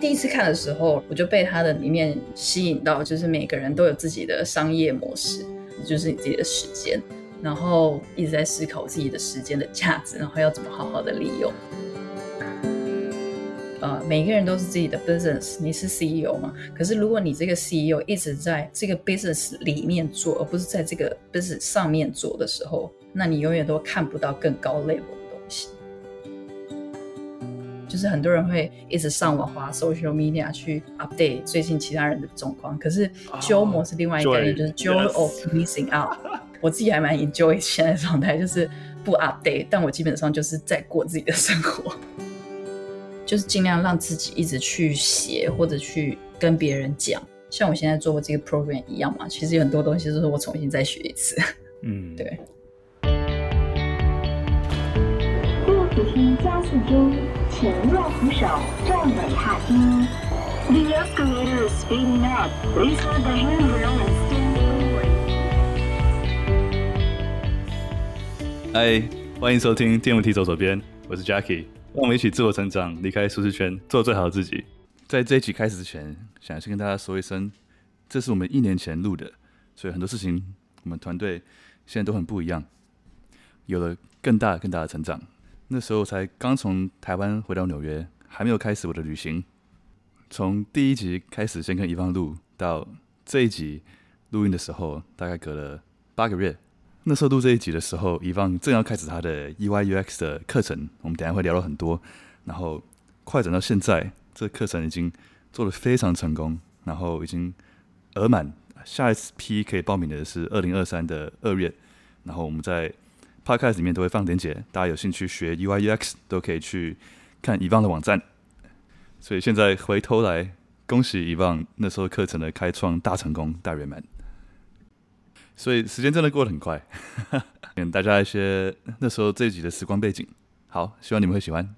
第一次看的时候，我就被它的里面吸引到，就是每个人都有自己的商业模式，就是你自己的时间，然后一直在思考自己的时间的价值，然后要怎么好好的利用。呃，每个人都是自己的 business，你是 CEO 嘛？可是如果你这个 CEO 一直在这个 business 里面做，而不是在这个 business 上面做的时候，那你永远都看不到更高 level。就是很多人会一直上网滑 social media 去 update 最近其他人的状况，可是 JOMO 是另外一个概念，就是 joy of missing out。我自己还蛮 enjoy 现在的状态，就是不 update，但我基本上就是在过自己的生活，就是尽量让自己一直去写或者去跟别人讲，像我现在做过这个 program 一样嘛。其实有很多东西都是我重新再学一次。嗯，对。第五梯加速中。请右扶手站稳踏梯。The escalator is speeding up. Please hold the handrail and stand forward. 嗨，欢迎收听电扶梯走左边，我是 Jackie，让我们一起自我成长，离开舒适圈，做最好的自己。在这一集开始之前，想先跟大家说一声，这是我们一年前录的，所以很多事情我们团队现在都很不一样，有了更大更大的成长。那时候才刚从台湾回到纽约，还没有开始我的旅行。从第一集开始先跟伊方录，到这一集录音的时候，大概隔了八个月。那时候录这一集的时候，伊方正要开始他的 EYUX 的课程，我们等下会聊了很多。然后快转到现在，这课程已经做得非常成功，然后已经额满，下一次批可以报名的是二零二三的二月。然后我们在 Podcast 里面都会放链接，大家有兴趣学 UI UX 都可以去看以旺的网站。所以现在回头来，恭喜以旺那时候课程的开创大成功、大圆满。所以时间真的过得很快，给大家一些那时候这一集的时光背景。好，希望你们会喜欢。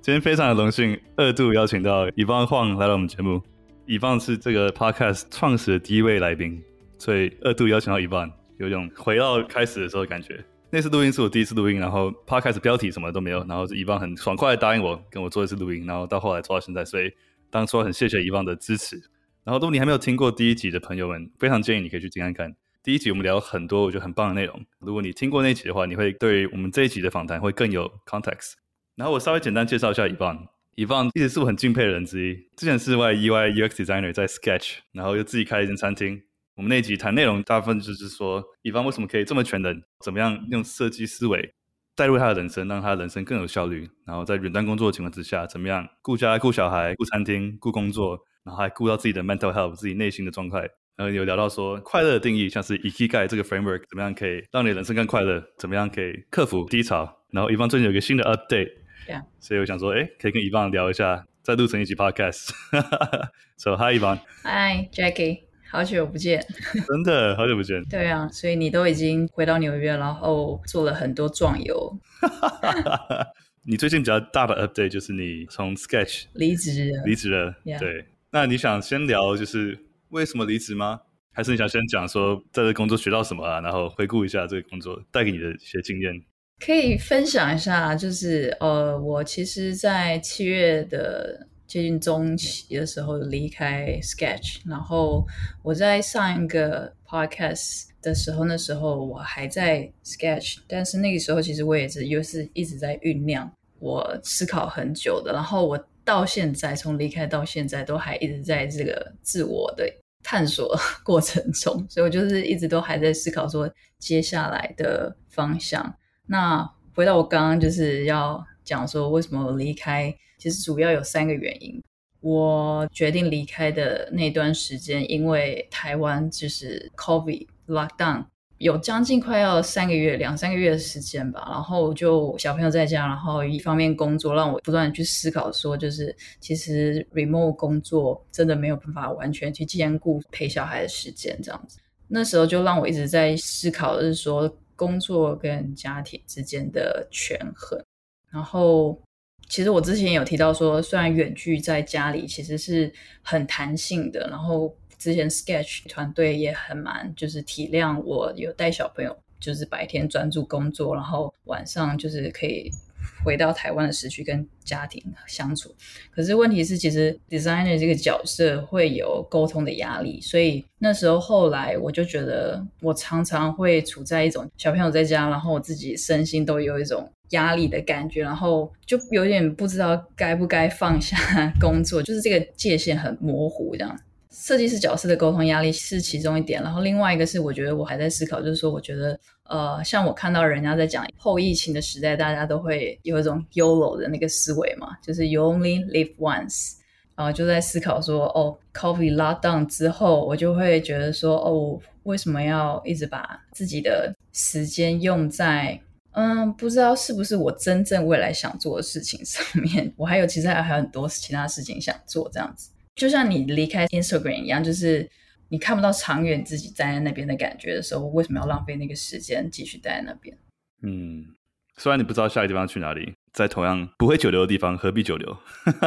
今天非常的荣幸，二度邀请到 Yvonne Huang 来到我们节目。一帮是这个 Podcast 创始的第一位来宾，所以二度邀请到一帮。有种回到开始的时候的感觉。那次录音是我第一次录音，然后 Podcast 标题什么都没有，然后是 Yvonne 很爽快的答应我跟我做一次录音，然后到后来做到现在，所以当初很谢谢 Yvonne 的支持。然后，如果你还没有听过第一集的朋友们，非常建议你可以去听看看。第一集我们聊很多我觉得很棒的内容，如果你听过那集的话，你会对我们这一集的访谈会更有 context。然后我稍微简单介绍一下 Yvonne。Yvonne 一直是我很敬佩的人之一，之前是外 UI UX designer 在 Sketch，然后又自己开了一间餐厅。我们那一集谈内容，大部分就是说，Yvonne 为什么可以这么全能？怎么样用设计思维带入他的人生，让他的人生更有效率？然后在远端工作的情况之下，怎么样顾家、顾小孩、顾餐厅、顾工作，然后还顾到自己的 mental health，自己内心的状态。然后有聊到说，快乐的定义，像是 Ikigai 这个 framework，怎么样可以让你的人生更快乐？怎么样可以克服低潮？然后 Yvonne 最近有一个新的 update，Yeah. 所以我想说，哎，可以跟 Yvonne 聊一下，再录成一集 podcast。So hi Yvonne，Hi Jackie。好久不见，真的好久不见。对啊，所以你都已经回到纽约，然后做了很多壮游。你最近比较大的 update 就是你从 Sketch 离职了，离职了。对，那你想先聊就是为什么离职吗？还是你想先讲说在这工作学到什么啊？然后回顾一下这个工作带给你的一些经验。可以分享一下，就是呃，我其实，在七月的。接近中期的时候离开 Sketch，然后我在上一个 podcast 的时候，那时候我还在 Sketch，但是那个时候其实我也是又是一直在酝酿，我思考很久的，然后我到现在从离开到现在都还一直在这个自我的探索过程中，所以我就是一直都还在思考说接下来的方向。那回到我刚刚就是要讲说为什么我离开。其实主要有三个原因。我决定离开的那段时间，因为台湾就是 COVID lockdown，有将近快要三个月、两三个月的时间吧。然后就小朋友在家，然后一方面工作，让我不断去思考，说就是其实 remote 工作真的没有办法完全去兼顾陪小孩的时间，这样子。那时候就让我一直在思考的是说工作跟家庭之间的权衡，然后。其实我之前有提到说，虽然远距在家里其实是很弹性的，然后之前 Sketch 团队也很蛮就是体谅我有带小朋友，就是白天专注工作，然后晚上就是可以回到台湾的时区跟家庭相处。可是问题是，其实 designer 这个角色会有沟通的压力，所以那时候后来我就觉得，我常常会处在一种小朋友在家，然后我自己身心都有一种压力的感觉，然后就有点不知道该不该放下工作，就是这个界限很模糊这样。设计师角色的沟通压力是其中一点，然后另外一个是我觉得我还在思考，就是说我觉得呃，像我看到人家在讲后疫情的时代，大家都会有一种 YOLO 的那个思维嘛，就是 You only live once，然后就在思考说哦，COVID lockdown 之后，我就会觉得说哦，为什么要一直把自己的时间用在嗯，不知道是不是我真正未来想做的事情上面？我还有其实还有很多其他事情想做，这样子。就像你离开 Instagram 一样，就是你看不到长远自己站在那边的感觉的时候，为什么要浪费那个时间继续待在那边？嗯，虽然你不知道下一个地方去哪里，在同样不会久留的地方，何必久留？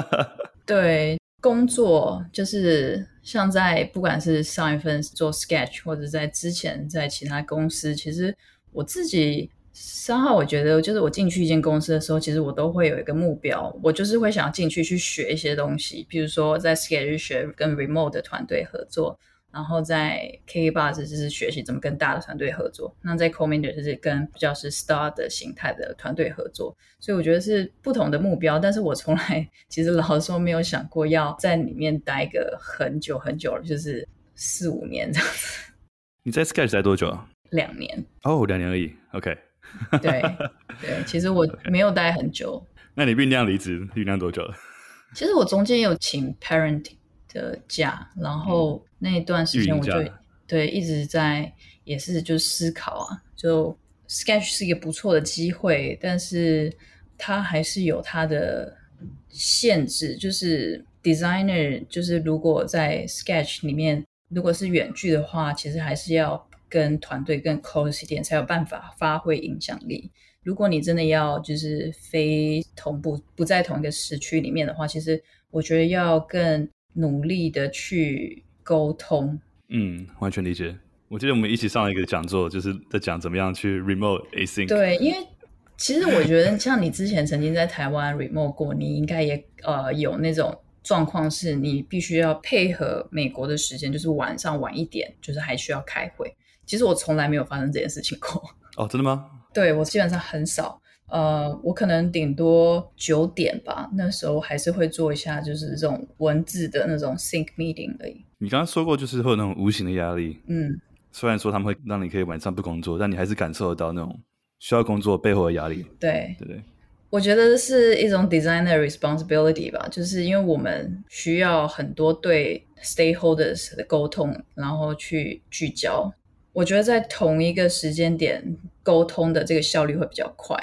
对，工作就是像在不管是上一份做 Sketch，或者在之前在其他公司，其实我自己。三号，我觉得就是我进去一间公司的时候，其实我都会有一个目标，我就是会想要进去去学一些东西，比如说在 Sketch 学跟 Remote 的团队合作，然后在 KKBOX 就是学习怎么跟大的团队合作，那在 Commander 就是跟比较是 Star 的形态的团队合作，所以我觉得是不同的目标，但是我从来其实老实说没有想过要在里面待个很久很久了，就是四五年这样子。你在 Sketch 待多久啊？两年。哦，oh, 两年而已。OK。对对，其实我没有待很久。那你酝酿离职酝酿多久了？其实我中间有请 parenting 的假，然后那一段时间我就对一直在也是就思考啊，就 Sketch 是一个不错的机会，但是它还是有它的限制，就是 designer 就是如果在 Sketch 里面如果是远距的话，其实还是要。跟团队更 close 一点，才有办法发挥影响力。如果你真的要就是非同步不在同一个时区里面的话，其实我觉得要更努力的去沟通。嗯，完全理解。我记得我们一起上了一个讲座，就是在讲怎么样去 remote async。对，因为其实我觉得像你之前曾经在台湾 remote 过，你应该也呃有那种状况，是你必须要配合美国的时间，就是晚上晚一点，就是还需要开会。其实我从来没有发生这件事情过。哦，真的吗？对，我基本上很少。呃，我可能顶多九点吧，那时候还是会做一下，就是这种文字的那种 sync meeting 而已。你刚刚说过，就是会有那种无形的压力。嗯，虽然说他们会让你可以晚上不工作，但你还是感受得到那种需要工作背后的压力。对，对对。我觉得是一种 designer responsibility 吧，就是因为我们需要很多对 stakeholders 的沟通，然后去聚焦。我觉得在同一个时间点沟通的这个效率会比较快，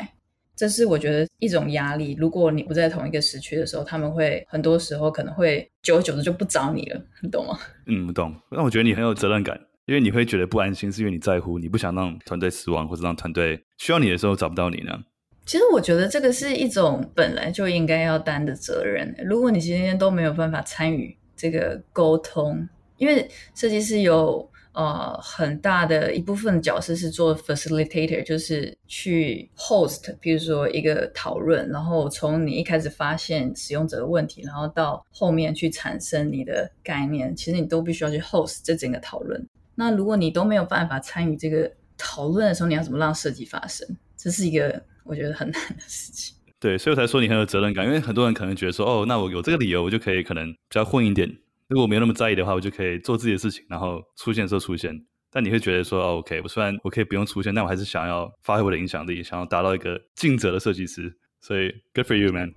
这是我觉得一种压力。如果你不在同一个时区的时候，他们会很多时候可能会久而久之就不找你了，你懂吗？嗯，我懂。那我觉得你很有责任感，因为你会觉得不安心，是因为你在乎，你不想让团队失望，或者让团队需要你的时候找不到你呢？其实我觉得这个是一种本来就应该要担的责任。如果你今天都没有办法参与这个沟通，因为设计师有。呃，很大的一部分角色是做 facilitator，就是去 host，比如说一个讨论，然后从你一开始发现使用者的问题，然后到后面去产生你的概念，其实你都必须要去 host 这整个讨论。那如果你都没有办法参与这个讨论的时候，你要怎么让设计发生？这是一个我觉得很难的事情。对，所以我才说你很有责任感，因为很多人可能觉得说，哦，那我有这个理由，我就可以可能比较混一点。如果没有那么在意的话，我就可以做自己的事情，然后出现的时候出现。但你会觉得说，哦，OK，我虽然我可以不用出现，但我还是想要发挥我的影响力，想要达到一个尽责的设计师。所以，Good for you, man。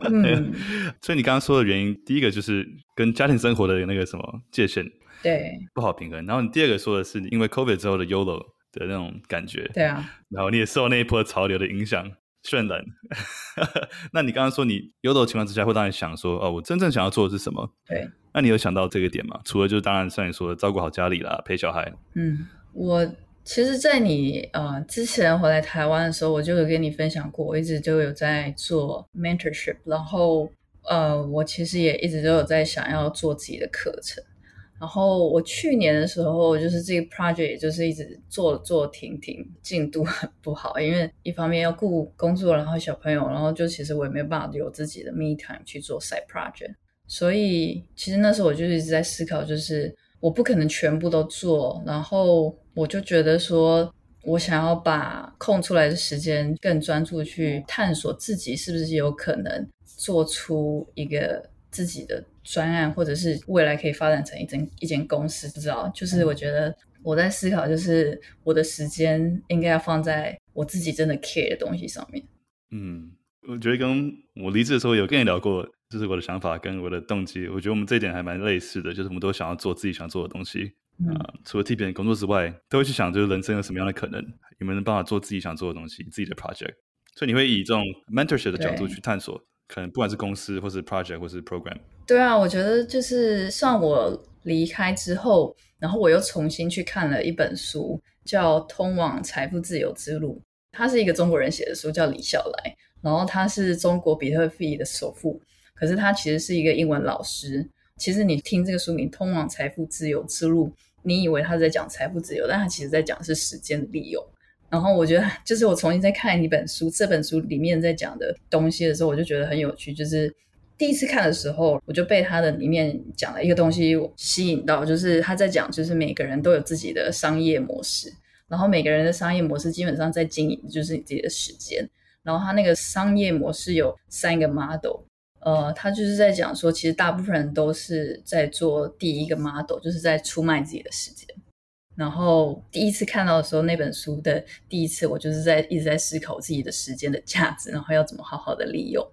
嗯，所以你刚刚说的原因，第一个就是跟家庭生活的那个什么界限，对，不好平衡。然后你第二个说的是，因为 COVID 之后的 YOLO 的那种感觉，对啊。然后你也受那一波潮流的影响。渲染，那你刚刚说你有的情况之下会让你想说，哦，我真正想要做的是什么？对，那你有想到这个点吗？除了就是当然像你说的照顾好家里啦，陪小孩。嗯，我其实，在你呃之前回来台湾的时候，我就有跟你分享过，我一直就有在做 mentorship，然后呃，我其实也一直都有在想要做自己的课程。然后我去年的时候，就是这个 project 也就是一直做做停停，进度很不好，因为一方面要顾工作，然后小朋友，然后就其实我也没有办法有自己的 me time 去做 side project，所以其实那时候我就一直在思考，就是我不可能全部都做，然后我就觉得说我想要把空出来的时间更专注去探索自己是不是有可能做出一个自己的。专案，或者是未来可以发展成一间一间公司，不知道。就是我觉得我在思考，就是我的时间应该要放在我自己真的 care 的东西上面。嗯，我觉得跟我离职的时候有跟你聊过，就是我的想法跟我的动机。我觉得我们这一点还蛮类似的，就是我们都想要做自己想做的东西。啊、嗯呃，除了替别人工作之外，都会去想，就是人生有什么样的可能，有没有办法做自己想做的东西，自己的 project。所以你会以这种 mentorship 的角度去探索。可能不管是公司，或是 project，或是 program。对啊，我觉得就是像我离开之后，然后我又重新去看了一本书，叫《通往财富自由之路》。他是一个中国人写的书，叫李笑来。然后他是中国比特币的首富，可是他其实是一个英文老师。其实你听这个书名《通往财富自由之路》，你以为他在讲财富自由，但他其实在讲是时间的利用。然后我觉得，就是我重新再看一本书，这本书里面在讲的东西的时候，我就觉得很有趣。就是第一次看的时候，我就被他的里面讲了一个东西吸引到，就是他在讲，就是每个人都有自己的商业模式，然后每个人的商业模式基本上在经营就是你自己的时间。然后他那个商业模式有三个 model，呃，他就是在讲说，其实大部分人都是在做第一个 model，就是在出卖自己的时间。然后第一次看到的时候，那本书的第一次，我就是在一直在思考自己的时间的价值，然后要怎么好好的利用。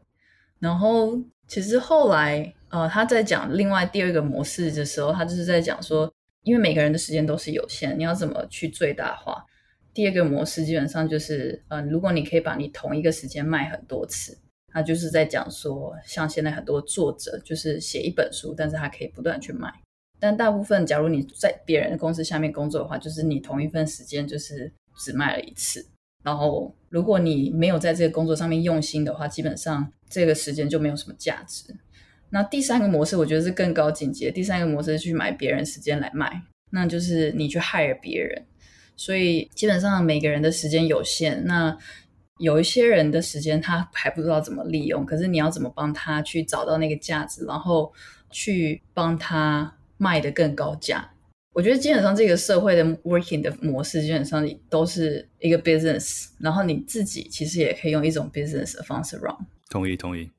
然后其实后来，呃，他在讲另外第二个模式的时候，他就是在讲说，因为每个人的时间都是有限，你要怎么去最大化。第二个模式基本上就是，嗯、如果你可以把你同一个时间卖很多次，他就是在讲说，像现在很多作者就是写一本书，但是他可以不断去卖。但大部分，假如你在别人的公司下面工作的话，就是你同一份时间就是只卖了一次。然后，如果你没有在这个工作上面用心的话，基本上这个时间就没有什么价值。那第三个模式，我觉得是更高境界。第三个模式是去买别人时间来卖，那就是你去 hire 别人。所以基本上每个人的时间有限，那有一些人的时间他还不知道怎么利用，可是你要怎么帮他去找到那个价值，然后去帮他。卖得更高价，我觉得基本上这个社会的 working 的模式基本上都是一个 business，然后你自己其实也可以用一种 business 的方式 run。同意同意。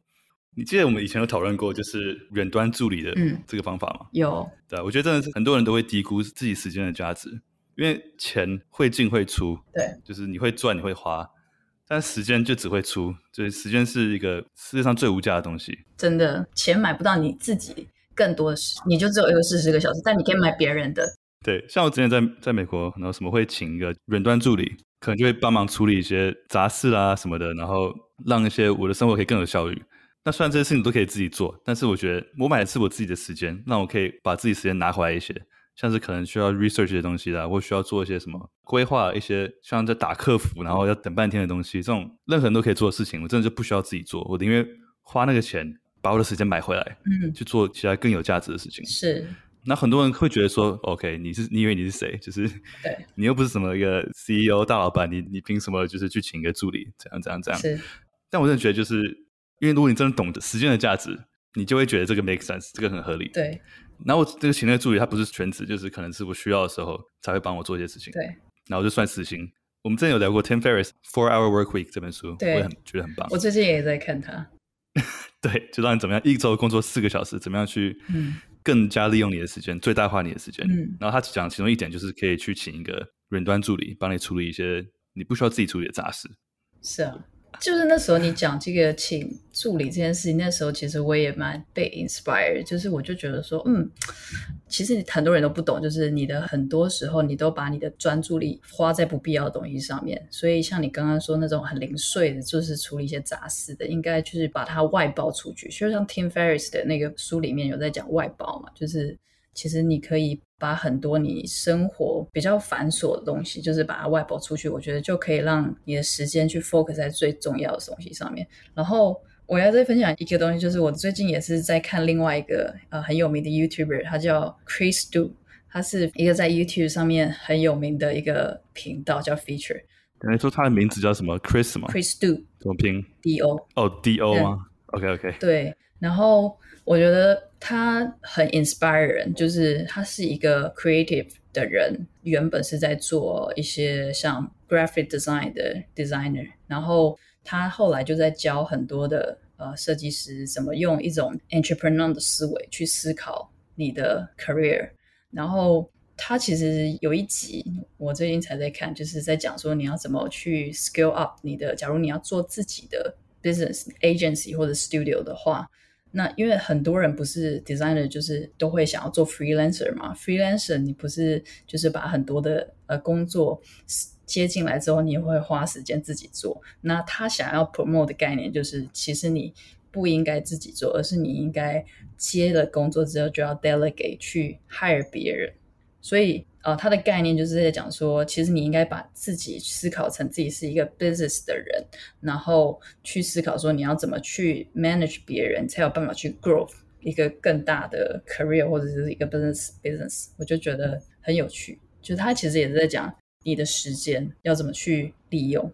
你记得我们以前有讨论过，就是远端助理的这个方法吗？嗯、有。对，我觉得真的是很多人都会低估自己时间的价值，因为钱会进会出，对，就是你会赚你会花，但时间就只会出，就是时间是一个世界上最无价的东西。真的，钱买不到你自己。更多的是，你就只有一个四十个小时，但你可以买别人的。对，像我之前在在美国，然后什么会请一个远端助理，可能就会帮忙处理一些杂事啊什么的，然后让一些我的生活可以更有效率。那虽然这些事情都可以自己做，但是我觉得我买的是我自己的时间，那我可以把自己时间拿回来一些，像是可能需要 research 的东西啦，或需要做一些什么规划，一些像在打客服，然后要等半天的东西，这种任何人都可以做的事情，我真的就不需要自己做，我宁愿花那个钱。把我的时间买回来，嗯，去做其他更有价值的事情。是，那很多人会觉得说，OK，你是你以为你是谁？就是，对，你又不是什么一个 CEO 大老板，你你凭什么就是去请一个助理？这样这样这样。是，但我真的觉得，就是因为如果你真的懂得时间的价值，你就会觉得这个 make sense，这个很合理。对。然后我这个请那个助理，他不是全职，就是可能是我需要的时候才会帮我做一些事情。对。然后就算时薪。我们之前有聊过 Tim Ferriss Four Hour Work Week 这本书，对，我也很觉得很棒。我最近也在看它。对，就让你怎么样一周工作四个小时，怎么样去更加利用你的时间，嗯、最大化你的时间。嗯、然后他讲其中一点就是可以去请一个远端助理，帮你处理一些你不需要自己处理的杂事。是啊。就是那时候你讲这个请助理这件事情，那时候其实我也蛮被 inspire，就是我就觉得说，嗯，其实很多人都不懂，就是你的很多时候你都把你的专注力花在不必要的东西上面，所以像你刚刚说那种很零碎的，就是处理一些杂事的，应该就是把它外包出去。就像 Tim Ferriss 的那个书里面有在讲外包嘛，就是。其实你可以把很多你生活比较繁琐的东西，就是把它外包出去，我觉得就可以让你的时间去 focus 在最重要的东西上面。然后我要再分享一个东西，就是我最近也是在看另外一个呃很有名的 YouTuber，他叫 Chris Do，他是一个在 YouTube 上面很有名的一个频道，叫 Feature。等于说他的名字叫什么？Chris 吗？Chris Do，怎么拼？D O。哦，D O 吗？OK OK。对，然后我觉得他很 inspire 人，就是他是一个 creative 的人，原本是在做一些像 graphic design 的 designer，然后他后来就在教很多的呃设计师怎么用一种 entrepreneur 的思维去思考你的 career，然后。他其实有一集，我最近才在看，就是在讲说你要怎么去 scale up 你的。假如你要做自己的 business agency 或者 studio 的话，那因为很多人不是 designer，就是都会想要做 freelancer 嘛。freelancer 你不是就是把很多的呃工作接进来之后，你也会花时间自己做。那他想要 promote 的概念就是，其实你不应该自己做，而是你应该接了工作之后就要 delegate 去 hire 别人。所以，呃，他的概念就是在讲说，其实你应该把自己思考成自己是一个 business 的人，然后去思考说你要怎么去 manage 别人，才有办法去 grow 一个更大的 career 或者是一个 business business。我就觉得很有趣，就是他其实也是在讲你的时间要怎么去利用。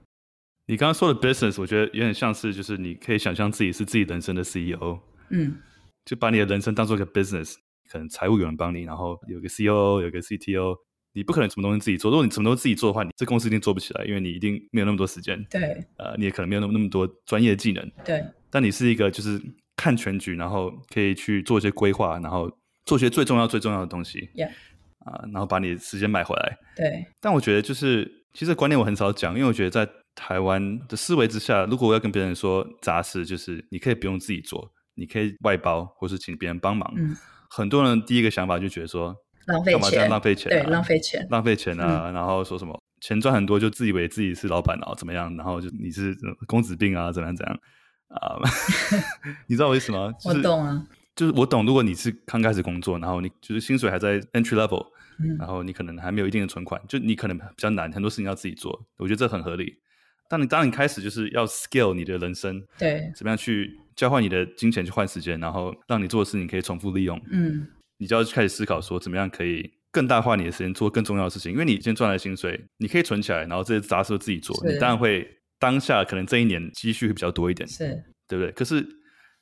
你刚刚说的 business，我觉得有点像是，就是你可以想象自己是自己人生的 CEO，嗯，就把你的人生当做一个 business。可能财务有人帮你，然后有个 COO，有个 CTO，你不可能什么东西自己做。如果你什么东西自己做的话，你这公司一定做不起来，因为你一定没有那么多时间。对，呃，你也可能没有那么那么多专业技能。对，但你是一个就是看全局，然后可以去做一些规划，然后做一些最重要最重要的东西。Yeah，啊、呃，然后把你的时间买回来。对，但我觉得就是其实观念我很少讲，因为我觉得在台湾的思维之下，如果我要跟别人说杂事，就是你可以不用自己做，你可以外包或是请别人帮忙。嗯。很多人第一个想法就觉得说浪费钱，浪费钱，对，浪费钱，浪费钱啊！然后说什么钱赚很多就自以为自己是老板啊，怎么样？然后就你是公子病啊，怎样怎样啊？你知道我意思吗？我懂啊，就是我懂。如果你是刚开始工作，然后你就是薪水还在 entry level，然后你可能还没有一定的存款，就你可能比较难，很多事情要自己做。我觉得这很合理。当你当你开始就是要 scale 你的人生，对，怎么样去？交换你的金钱去换时间，然后让你做的事情可以重复利用。嗯，你就要开始思考说，怎么样可以更大化你的时间，做更重要的事情。因为你今天赚来的薪水，你可以存起来，然后这些杂事都自己做。你当然会当下可能这一年积蓄会比较多一点，是对不对？可是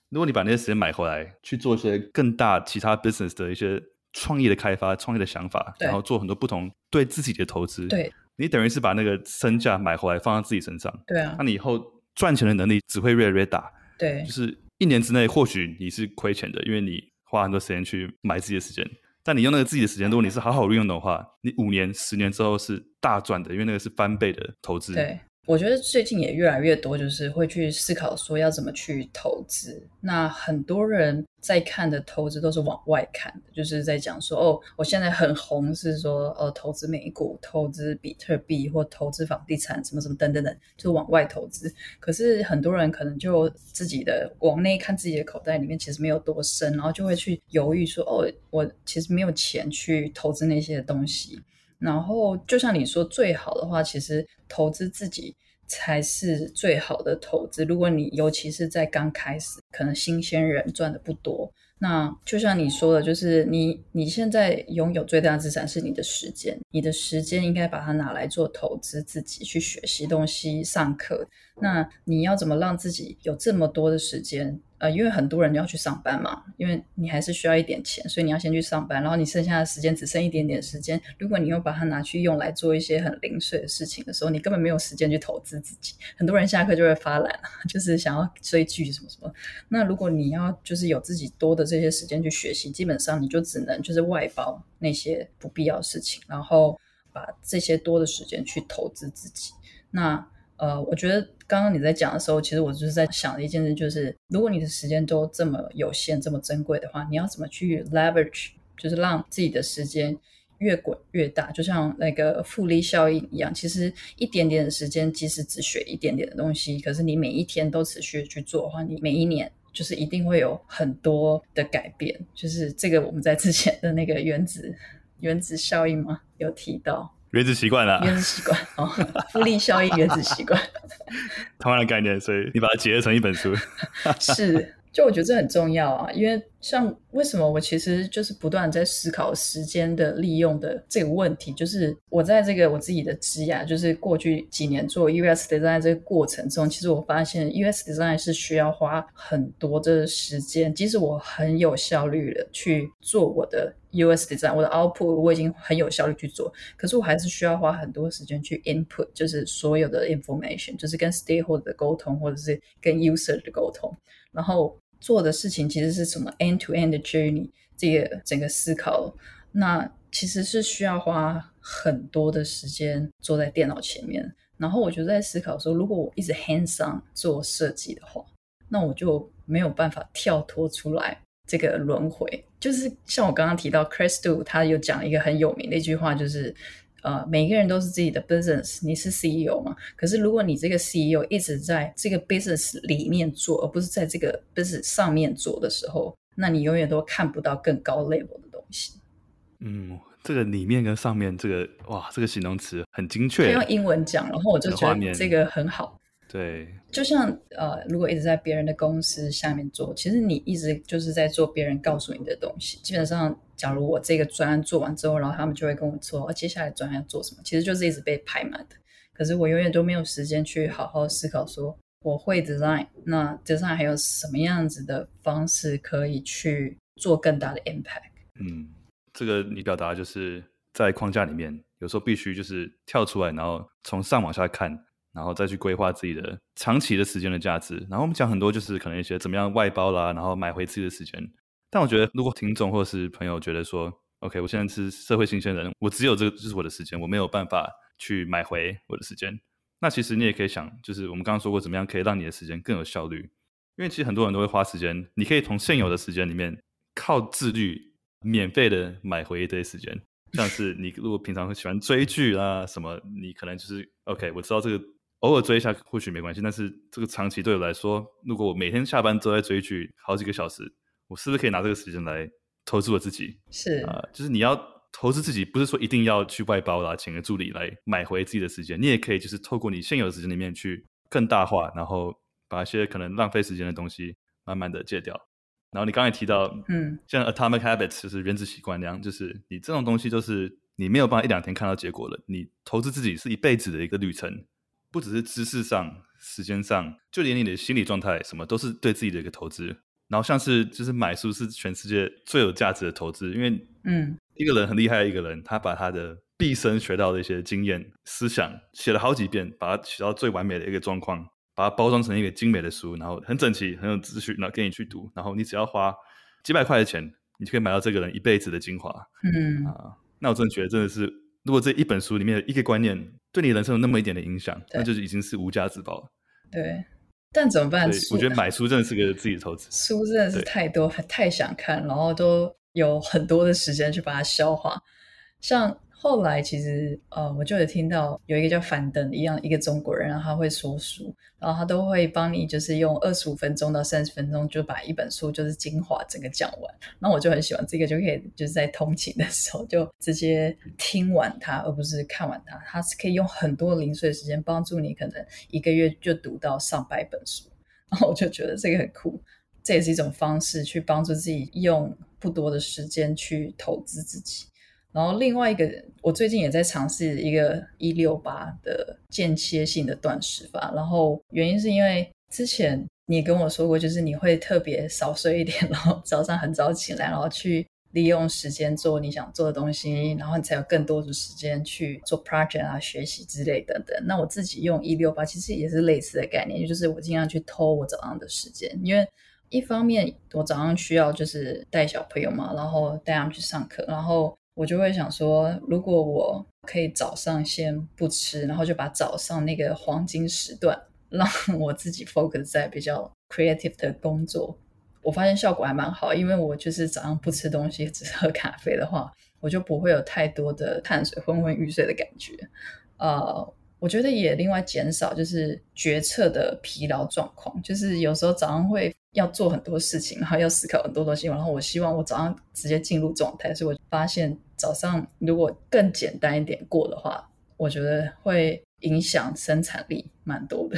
如果你把那些时间买回来，去做一些更大其他 business 的一些创意的开发、创意的想法，然后做很多不同对自己的投资，对，你等于是把那个身价买回来放在自己身上。对啊，那你以后赚钱的能力只会越来越大。对，就是一年之内，或许你是亏钱的，因为你花很多时间去买自己的时间。但你用那个自己的时间，如果你是好好运用的话，你五年、十年之后是大赚的，因为那个是翻倍的投资。对。我觉得最近也越来越多，就是会去思考说要怎么去投资。那很多人在看的投资都是往外看，就是在讲说哦，我现在很红，是说呃投资美股、投资比特币或投资房地产什么什么等等等，就往外投资。可是很多人可能就自己的往内看自己的口袋里面其实没有多深，然后就会去犹豫说哦，我其实没有钱去投资那些东西。然后，就像你说，最好的话，其实投资自己才是最好的投资。如果你尤其是在刚开始，可能新鲜人赚的不多，那就像你说的，就是你你现在拥有最大资产是你的时间，你的时间应该把它拿来做投资，自己去学习东西、上课。那你要怎么让自己有这么多的时间？呃，因为很多人要去上班嘛，因为你还是需要一点钱，所以你要先去上班，然后你剩下的时间只剩一点点时间。如果你又把它拿去用来做一些很零碎的事情的时候，你根本没有时间去投资自己。很多人下课就会发懒，就是想要追剧什么什么。那如果你要就是有自己多的这些时间去学习，基本上你就只能就是外包那些不必要的事情，然后把这些多的时间去投资自己。那呃，我觉得。刚刚你在讲的时候，其实我就是在想的一件事，就是如果你的时间都这么有限、这么珍贵的话，你要怎么去 leverage，就是让自己的时间越滚越大，就像那个复利效应一样。其实一点点的时间，即使只学一点点的东西，可是你每一天都持续去做的话，你每一年就是一定会有很多的改变。就是这个我们在之前的那个原子原子效应嘛，有提到。原子习惯啦，原子习惯哦，复利效应原子习惯，同样的概念，所以你把它结合成一本书，是。就我觉得这很重要啊，因为像为什么我其实就是不断在思考时间的利用的这个问题，就是我在这个我自己的职涯，就是过去几年做 US design 这个过程中，其实我发现 US design 是需要花很多的时间，即使我很有效率的去做我的 US design，我的 output 我已经很有效率去做，可是我还是需要花很多时间去 input，就是所有的 information，就是跟 stakeholder 的沟通，或者是跟 user 的沟通。然后做的事情其实是什么 end to end journey，这个整个思考，那其实是需要花很多的时间坐在电脑前面。然后我就在思考说，如果我一直 hands on 做设计的话，那我就没有办法跳脱出来这个轮回。就是像我刚刚提到，Chris Do 他有讲一个很有名的一句话，就是。呃，每个人都是自己的 business，你是 CEO 嘛？可是如果你这个 CEO 一直在这个 business 里面做，而不是在这个 business 上面做的时候，那你永远都看不到更高 level 的东西。嗯，这个里面跟上面这个，哇，这个形容词很精确。用英文讲，然后我就觉得这个很好。对，就像呃，如果一直在别人的公司下面做，其实你一直就是在做别人告诉你的东西。基本上，假如我这个专案做完之后，然后他们就会跟我说，哦，接下来专案要做什么，其实就是一直被排满的。可是我永远都没有时间去好好思考，说我会 design，那 design 还有什么样子的方式可以去做更大的 impact？嗯，这个你表达就是在框架里面，有时候必须就是跳出来，然后从上往下看。然后再去规划自己的长期的时间的价值。然后我们讲很多，就是可能一些怎么样外包啦，然后买回自己的时间。但我觉得，如果听众或者是朋友觉得说，OK，我现在是社会新鲜人，我只有这个就是我的时间，我没有办法去买回我的时间。那其实你也可以想，就是我们刚刚说过，怎么样可以让你的时间更有效率？因为其实很多人都会花时间，你可以从现有的时间里面靠自律免费的买回一堆时间。像是你如果平常会喜欢追剧啊什么，你可能就是 OK，我知道这个。偶尔追一下或许没关系，但是这个长期对我来说，如果我每天下班都在追剧好几个小时，我是不是可以拿这个时间来投资我自己？是啊、呃，就是你要投资自己，不是说一定要去外包啦，请个助理来买回自己的时间，你也可以就是透过你现有的时间里面去更大化，然后把一些可能浪费时间的东西慢慢的戒掉。然后你刚才提到，嗯，像 Atomic Habits 就是原子习惯那样，就是你这种东西就是你没有办法一两天看到结果了，你投资自己是一辈子的一个旅程。不只是知识上、时间上，就连你的心理状态，什么都是对自己的一个投资。然后像是就是买书是全世界最有价值的投资，因为嗯，一个人很厉害，一个人他把他的毕生学到的一些经验、思想写了好几遍，把它写到最完美的一个状况，把它包装成一个精美的书，然后很整齐、很有秩序，然后给你去读。然后你只要花几百块的钱，你就可以买到这个人一辈子的精华。嗯啊，那我真的觉得真的是，如果这一本书里面的一个观念。对你人生有那么一点的影响，那就是已经是无价之宝了。对，但怎么办？我觉得买书真的是个自己的投资。书真的是太多，太想看，然后都有很多的时间去把它消化。像。后来其实呃，我就有听到有一个叫樊登一样一个中国人，然后他会说书，然后他都会帮你就是用二十五分钟到三十分钟就把一本书就是精华整个讲完。然后我就很喜欢这个，就可以就是在通勤的时候 就直接听完它，而不是看完它。它是可以用很多零碎时间帮助你，可能一个月就读到上百本书。然后我就觉得这个很酷，这也是一种方式去帮助自己用不多的时间去投资自己。然后另外一个，我最近也在尝试一个一六八的间歇性的断食法。然后原因是因为之前你跟我说过，就是你会特别少睡一点，然后早上很早起来，然后去利用时间做你想做的东西，然后你才有更多的时间去做 project 啊、学习之类等等。那我自己用一六八其实也是类似的概念，就是我尽量去偷我早上的时间，因为一方面我早上需要就是带小朋友嘛，然后带他们去上课，然后。我就会想说，如果我可以早上先不吃，然后就把早上那个黄金时段让 我自己 focus 在比较 creative 的工作，我发现效果还蛮好。因为我就是早上不吃东西，只喝咖啡的话，我就不会有太多的碳水昏昏欲睡的感觉。呃，我觉得也另外减少就是决策的疲劳状况，就是有时候早上会。要做很多事情，然后要思考很多东西，然后我希望我早上直接进入状态，所以我发现早上如果更简单一点过的话，我觉得会影响生产力蛮多的。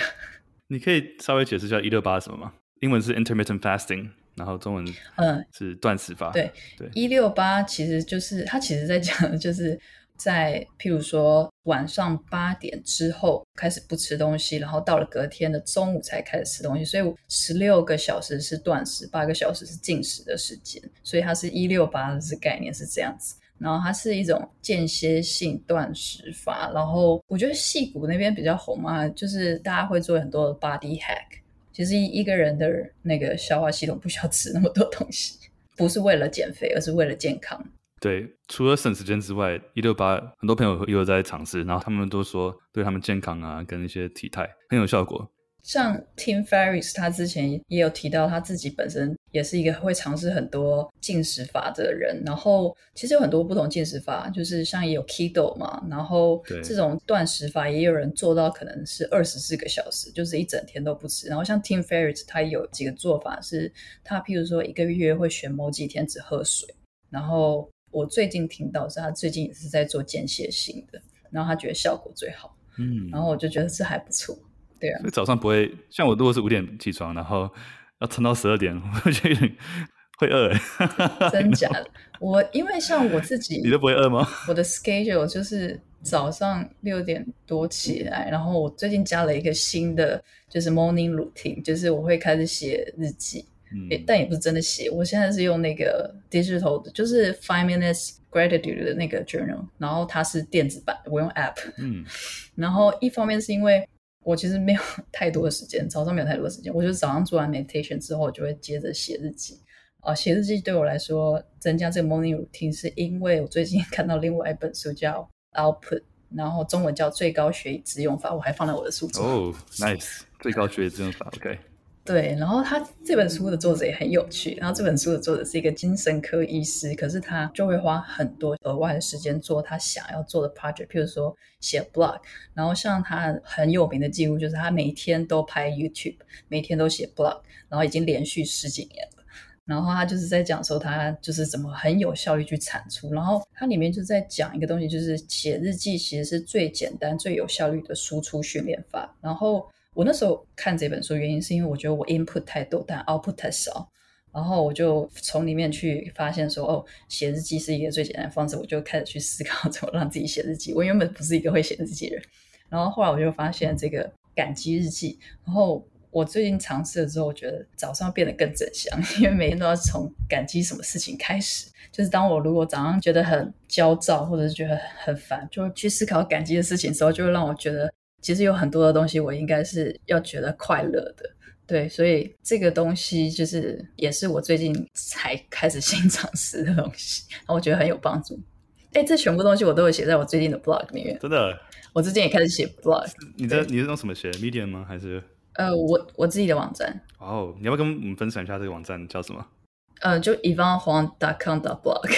你可以稍微解释一下一六八是什么吗？英文是 intermittent fasting，然后中文嗯是断食法。对对，一六八其实就是它其实在讲的就是。在譬如说晚上八点之后开始不吃东西，然后到了隔天的中午才开始吃东西，所以十六个小时是断食，八个小时是进食的时间，所以它是一六八的概念是这样子。然后它是一种间歇性断食法，然后我觉得矽谷那边比较红嘛，就是大家会做很多 body hack，其实一个人的那个消化系统不需要吃那么多东西，不是为了减肥，而是为了健康。对，除了省时间之外，一六八很多朋友也有在尝试，然后他们都说对他们健康啊，跟一些体态很有效果。像 Tim Ferriss，他之前也有提到他自己本身也是一个会尝试很多进食法的人，然后其实有很多不同进食法，就是像也有 Keto 嘛，然后这种断食法也有人做到可能是二十四个小时，就是一整天都不吃。然后像 Tim Ferriss，他有几个做法是，他譬如说一个月会选某几天只喝水，然后。我最近听到是他最近也是在做间歇性的，然后他觉得效果最好，嗯，然后我就觉得这还不错，对啊。所以早上不会像我，如果是五点起床，然后要撑到十二点，我觉得有点会饿。真假的？我因为像我自己，你都不会饿吗？我的 schedule 就是早上六点多起来，然后我最近加了一个新的，就是 morning routine，就是我会开始写日记。嗯、但也不是真的写，我现在是用那个 digital 的，就是 five minutes gratitude 的那个 journal，然后它是电子版，我用 app。嗯，然后一方面是因为我其实没有 太多的时间，早上没有太多的时间，我就是早上做完 meditation 之后，就会接着写日记。啊、写日记对我来说增加这个 morning routine，是因为我最近 看到另外一本书叫 Output，然后中文叫最高学以致用法，我还放在我的书中。哦，nice，最高学以致用法，OK。对，然后他这本书的作者也很有趣。然后这本书的作者是一个精神科医师，可是他就会花很多额外的时间做他想要做的 project，譬如说写 blog。然后像他很有名的记录，就是他每天都拍 YouTube，每天都写 blog，然后已经连续十几年了。然后他就是在讲说他就是怎么很有效率去产出。然后他里面就在讲一个东西，就是写日记其实是最简单、最有效率的输出训练法。然后。我那时候看这本书，原因是因为我觉得我 input 太多，但 output 太少，然后我就从里面去发现说，哦，写日记是一个最简单的方式，我就开始去思考怎么让自己写日记。我原本不是一个会写日记的人，然后后来我就发现这个感激日记，然后我最近尝试了之后，我觉得早上变得更正向，因为每天都要从感激什么事情开始。就是当我如果早上觉得很焦躁，或者是觉得很烦，就去思考感激的事情的时候，就会让我觉得。其实有很多的东西，我应该是要觉得快乐的，对，所以这个东西就是也是我最近才开始新尝试的东西，然后我觉得很有帮助。哎，这全部东西我都会写在我最近的 blog 里面。真的？我最近也开始写 blog。你在你是用什么写？Medium 吗？还是？呃，我我自己的网站。哦，你要不要跟我们分享一下这个网站叫什么？呃，就 yvonnehuang.com.blog。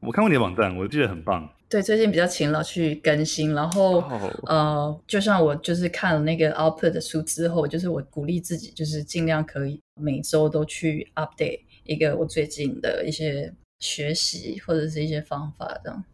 我看过你的网站，我记得很棒。对，最近比较勤劳去更新，然后、oh. 呃，就像我就是看了那个 Output 的书之后，就是我鼓励自己，就是尽量可以每周都去 update 一个我最近的一些学习或者是一些方法这样。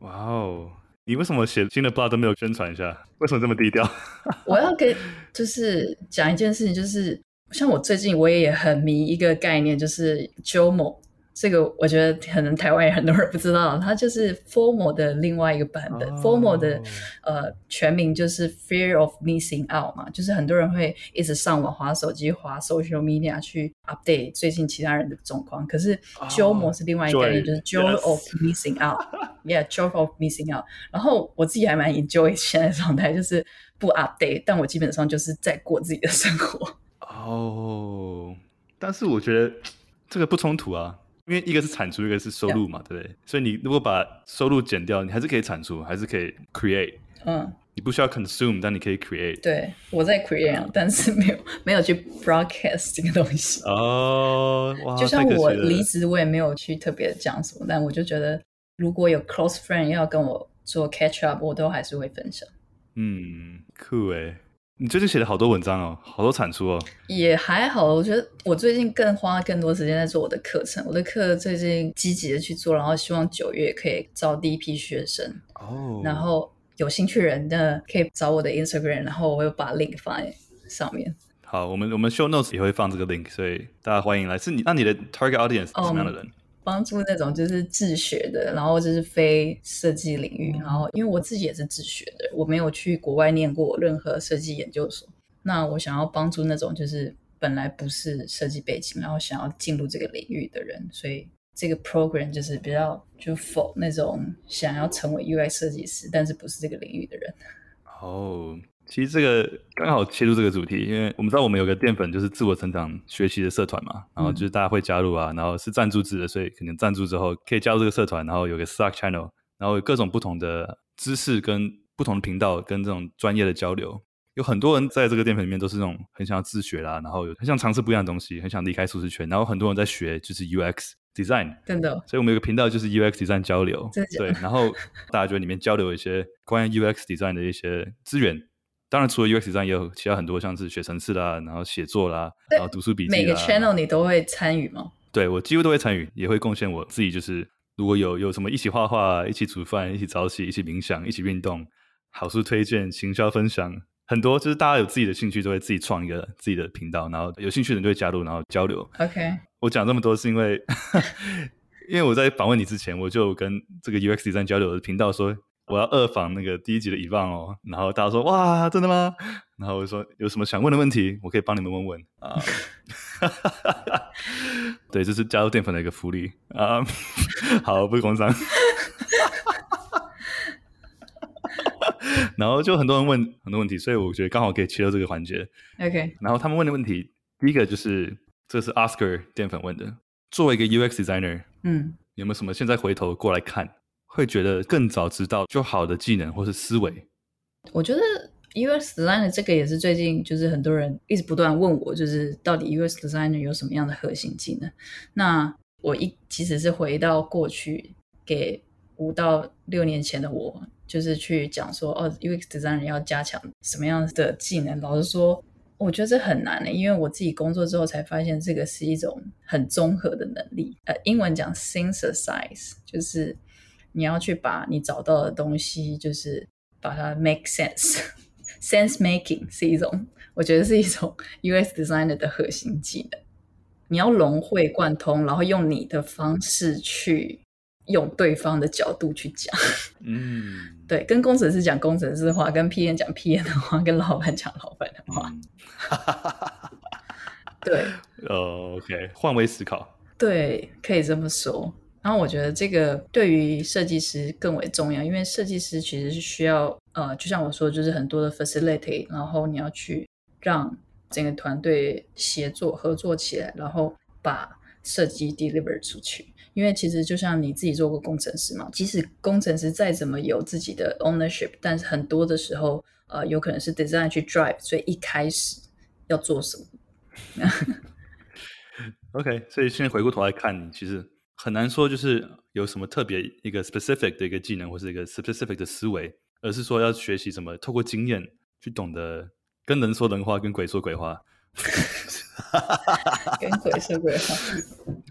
哇哦，你为什么写新的 blog 都没有宣传一下？为什么这么低调？我要给就是讲一件事情，就是像我最近我也很迷一个概念，就是 JOMO。这个我觉得可能台湾也很多人不知道，它就是 formal 的另外一个版本。Oh. formal 的呃全名就是 Fear of Missing Out 嘛，就是很多人会一直上网划手机、划 social media 去 update 最近其他人的状况。可是 JOMO 是另外一个概念，oh, 就是 Joy of Missing Out，Yeah，Joy of Missing Out。然后我自己还蛮 enjoy 现在的状态，就是不 update，但我基本上就是在过自己的生活。哦，oh, 但是我觉得这个不冲突啊。因为一个是产出，一个是收入嘛.对不对？所以你如果把收入减掉，你还是可以产出，还是可以 create。嗯，你不需要 consume，但你可以 create。对，我在 create，、嗯、但是没有没有去 broadcast 这个东西。哦，哇，就像我离职，我也没有去特别讲什么，但我就觉得如果有 close friend 要跟我做 catch up，我都还是会分享。嗯，酷诶。你最近写了好多文章哦，好多产出哦。也还好，我觉得我最近更花更多时间在做我的课程，我的课最近积极的去做，然后希望九月可以招第一批学生。哦。然后有兴趣人的，可以找我的 Instagram，然后我会把 link 放在上面。好，我们我们 show notes 也会放这个 link，所以大家欢迎来。是你那你的 target audience 是什么样的人？Um, 帮助那种就是自学的，然后就是非设计领域，然后因为我自己也是自学的，我没有去国外念过任何设计研究所。那我想要帮助那种就是本来不是设计背景，然后想要进入这个领域的人，所以这个 program 就是比较就 for 那种想要成为 UI 设计师，但是不是这个领域的人。哦。其实这个刚好切入这个主题，因为我们知道我们有个淀粉就是自我成长学习的社团嘛，然后就是大家会加入啊，然后是赞助制的，所以可能赞助之后可以加入这个社团，然后有个 Slack channel，然后有各种不同的知识跟不同的频道跟这种专业的交流，有很多人在这个淀粉里面都是那种很想要自学啦，然后有很想尝试不一样的东西，很想离开舒适圈，然后很多人在学就是 UX design，真的，所以我们有个频道就是 UX design 交流，对，然后大家就在里面交流一些关于 UX design 的一些资源。当然，除了 UX 上，也有其他很多，像是写程式啦，然后写作啦，然后读书笔记。每个 channel 你都会参与吗？对，我几乎都会参与，也会贡献我自己。就是如果有有什么一起画画、一起煮饭、一起早起、一起冥想、一起运动、好书推荐、行销分享，很多就是大家有自己的兴趣，都会自己创一个自己的频道，然后有兴趣的人就会加入，然后交流。OK，我讲这么多是因为，因为我在访问你之前，我就跟这个 UX Design 交流的频道说。我要二访那个第一集的 Yvonne 哦，然后大家说哇，真的吗？然后我就说有什么想问的问题，我可以帮你们问问啊。对，这是加入淀粉的一个福利啊。好，不是工伤。然后就很多人问很多问题，所以我觉得刚好可以切到这个环节。OK。然后他们问的问题，第一个就是这是 Oscar 淀粉问的，作为一个 UX designer，嗯，有没有什么现在回头过来看？会觉得更早知道就好的技能或是思维。我觉得 UX designer 这个也是最近就是很多人一直不断问我，就是到底 UX designer 有什么样的核心技能？那我一其实是回到过去给五到六年前的我，就是去讲说哦，UX designer 要加强什么样的技能？老实说，我觉得这很难的，因为我自己工作之后才发现，这个是一种很综合的能力。呃，英文讲 synthesize 就是。你要去把你找到的东西，就是把它 make sense，sense making 是一种，我觉得是一种 US designer 的核心技能。你要融会贯通，然后用你的方式去用对方的角度去讲。嗯，对，跟工程师讲工程师的话，跟 PM 讲 PM 的话，跟老板讲老板的话。嗯、对，呃、uh,，OK，换位思考。对，可以这么说。然后我觉得这个对于设计师更为重要，因为设计师其实是需要呃，就像我说，就是很多的 facility，然后你要去让整个团队协作合作起来，然后把设计 deliver 出去。因为其实就像你自己做过工程师嘛，即使工程师再怎么有自己的 ownership，但是很多的时候呃，有可能是 design 去 drive，所以一开始要做什么？OK，所以现在回过头来看，其实。很难说，就是有什么特别一个 specific 的一个技能，或是一个 specific 的思维，而是说要学习什么透过经验去懂得跟人说人话，跟鬼说鬼话。跟鬼说鬼话？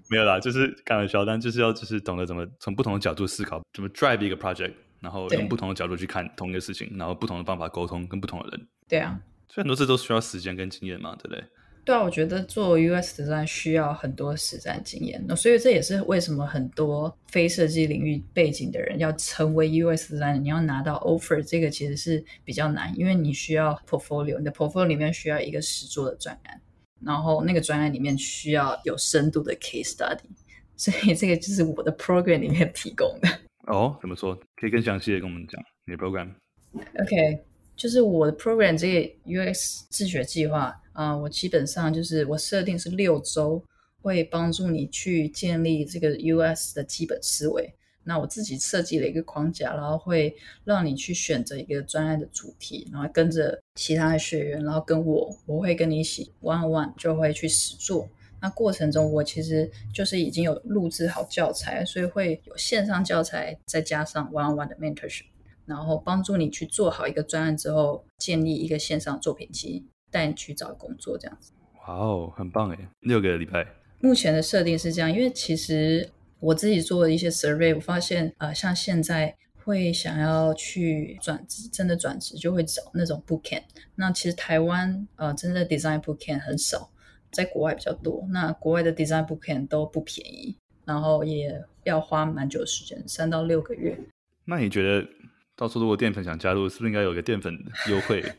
没有啦，就是开玩笑，但就是要就是懂得怎么从不同的角度思考，怎么 drive 一个 project，然后用不同的角度去看同一个事情，然后不同的方法沟通，跟不同的人。对啊，所以很多事都需要时间跟经验嘛，对不对？对啊，我觉得做 UX design 需要很多实战经验，那所以这也是为什么很多非设计领域背景的人要成为 UX designer，你要拿到 offer，这个其实是比较难，因为你需要 portfolio，你的 portfolio 里面需要一个实做的专案，然后那个专案里面需要有深度的 case study，所以这个就是我的 program 里面提供的。哦，怎么说？可以更详细的跟我们讲你的 program？OK，就是我的 program 这个 UX 自学计划。啊、我基本上就是我设定是六周，会帮助你去建立这个 UX 的基本思维。那我自己设计了一个框架，然后会让你去选择一个专业的主题，然后跟着其他的学员，然后跟我，我会跟你一起 one on one 就会去实做。那过程中我其实就是已经有录制好教材，所以会有线上教材，再加上 one on one 的 mentorship。然后帮助你去做好一个专案之后，建立一个线上作品集，带你去找工作这样子。哇哦，很棒哎！六个礼拜。目前的设定是这样，因为其实我自己做了一些 survey，我发现呃，像现在会想要去转职，真的转职就会找那种 bootcamp。那其实台湾呃，真的 design bootcamp 很少，在国外比较多。那国外的 design bootcamp 都不便宜，然后也要花蛮久的时间，三到六个月。那你觉得，到时候如果淀粉想加入，是不是应该有个淀粉优惠？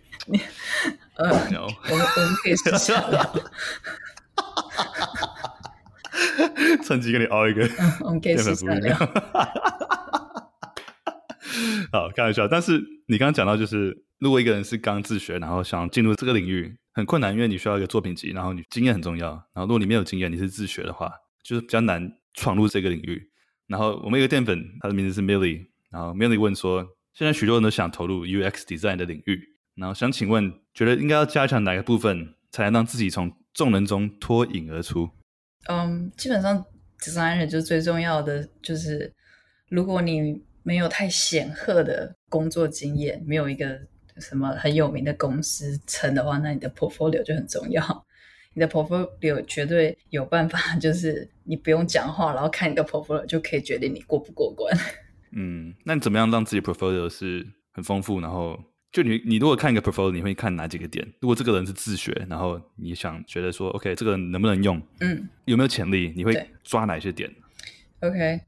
呃，我们我们可以试试。趁机给你熬一个，嗯，我们可以试试。好，开玩笑。但是你刚刚讲到，就是如果一个人是刚自学，然后想进入这个领域，很困难，因为你需要一个作品集，然后你经验很重要。然后如果你没有经验，你是自学的话，就是比较难闯入这个领域。然后我们一个淀粉，他的名字是 Millie，然后 Millie 问说，现在许多人都想投入 UX design 的领域，然后想请问，觉得应该要加强哪个部分，才能让自己从众人中脱颖而出？嗯基本上 designer 就最重要的就是，如果你没有太显赫的工作经验，没有一个什么很有名的公司撑的话，那你的 portfolio 就很重要。你的 portfolio 绝对有办法，就是你不用讲话，然后看你的 portfolio 就可以决定你过不过关。嗯，那你怎么样让自己 portfolio 是很丰富，然后？就你，你如果看一个 portfolio，你会看哪几个点？如果这个人是自学，然后你想觉得说，OK，这个人能不能用？嗯，有没有潜力？你会抓哪些点？OK，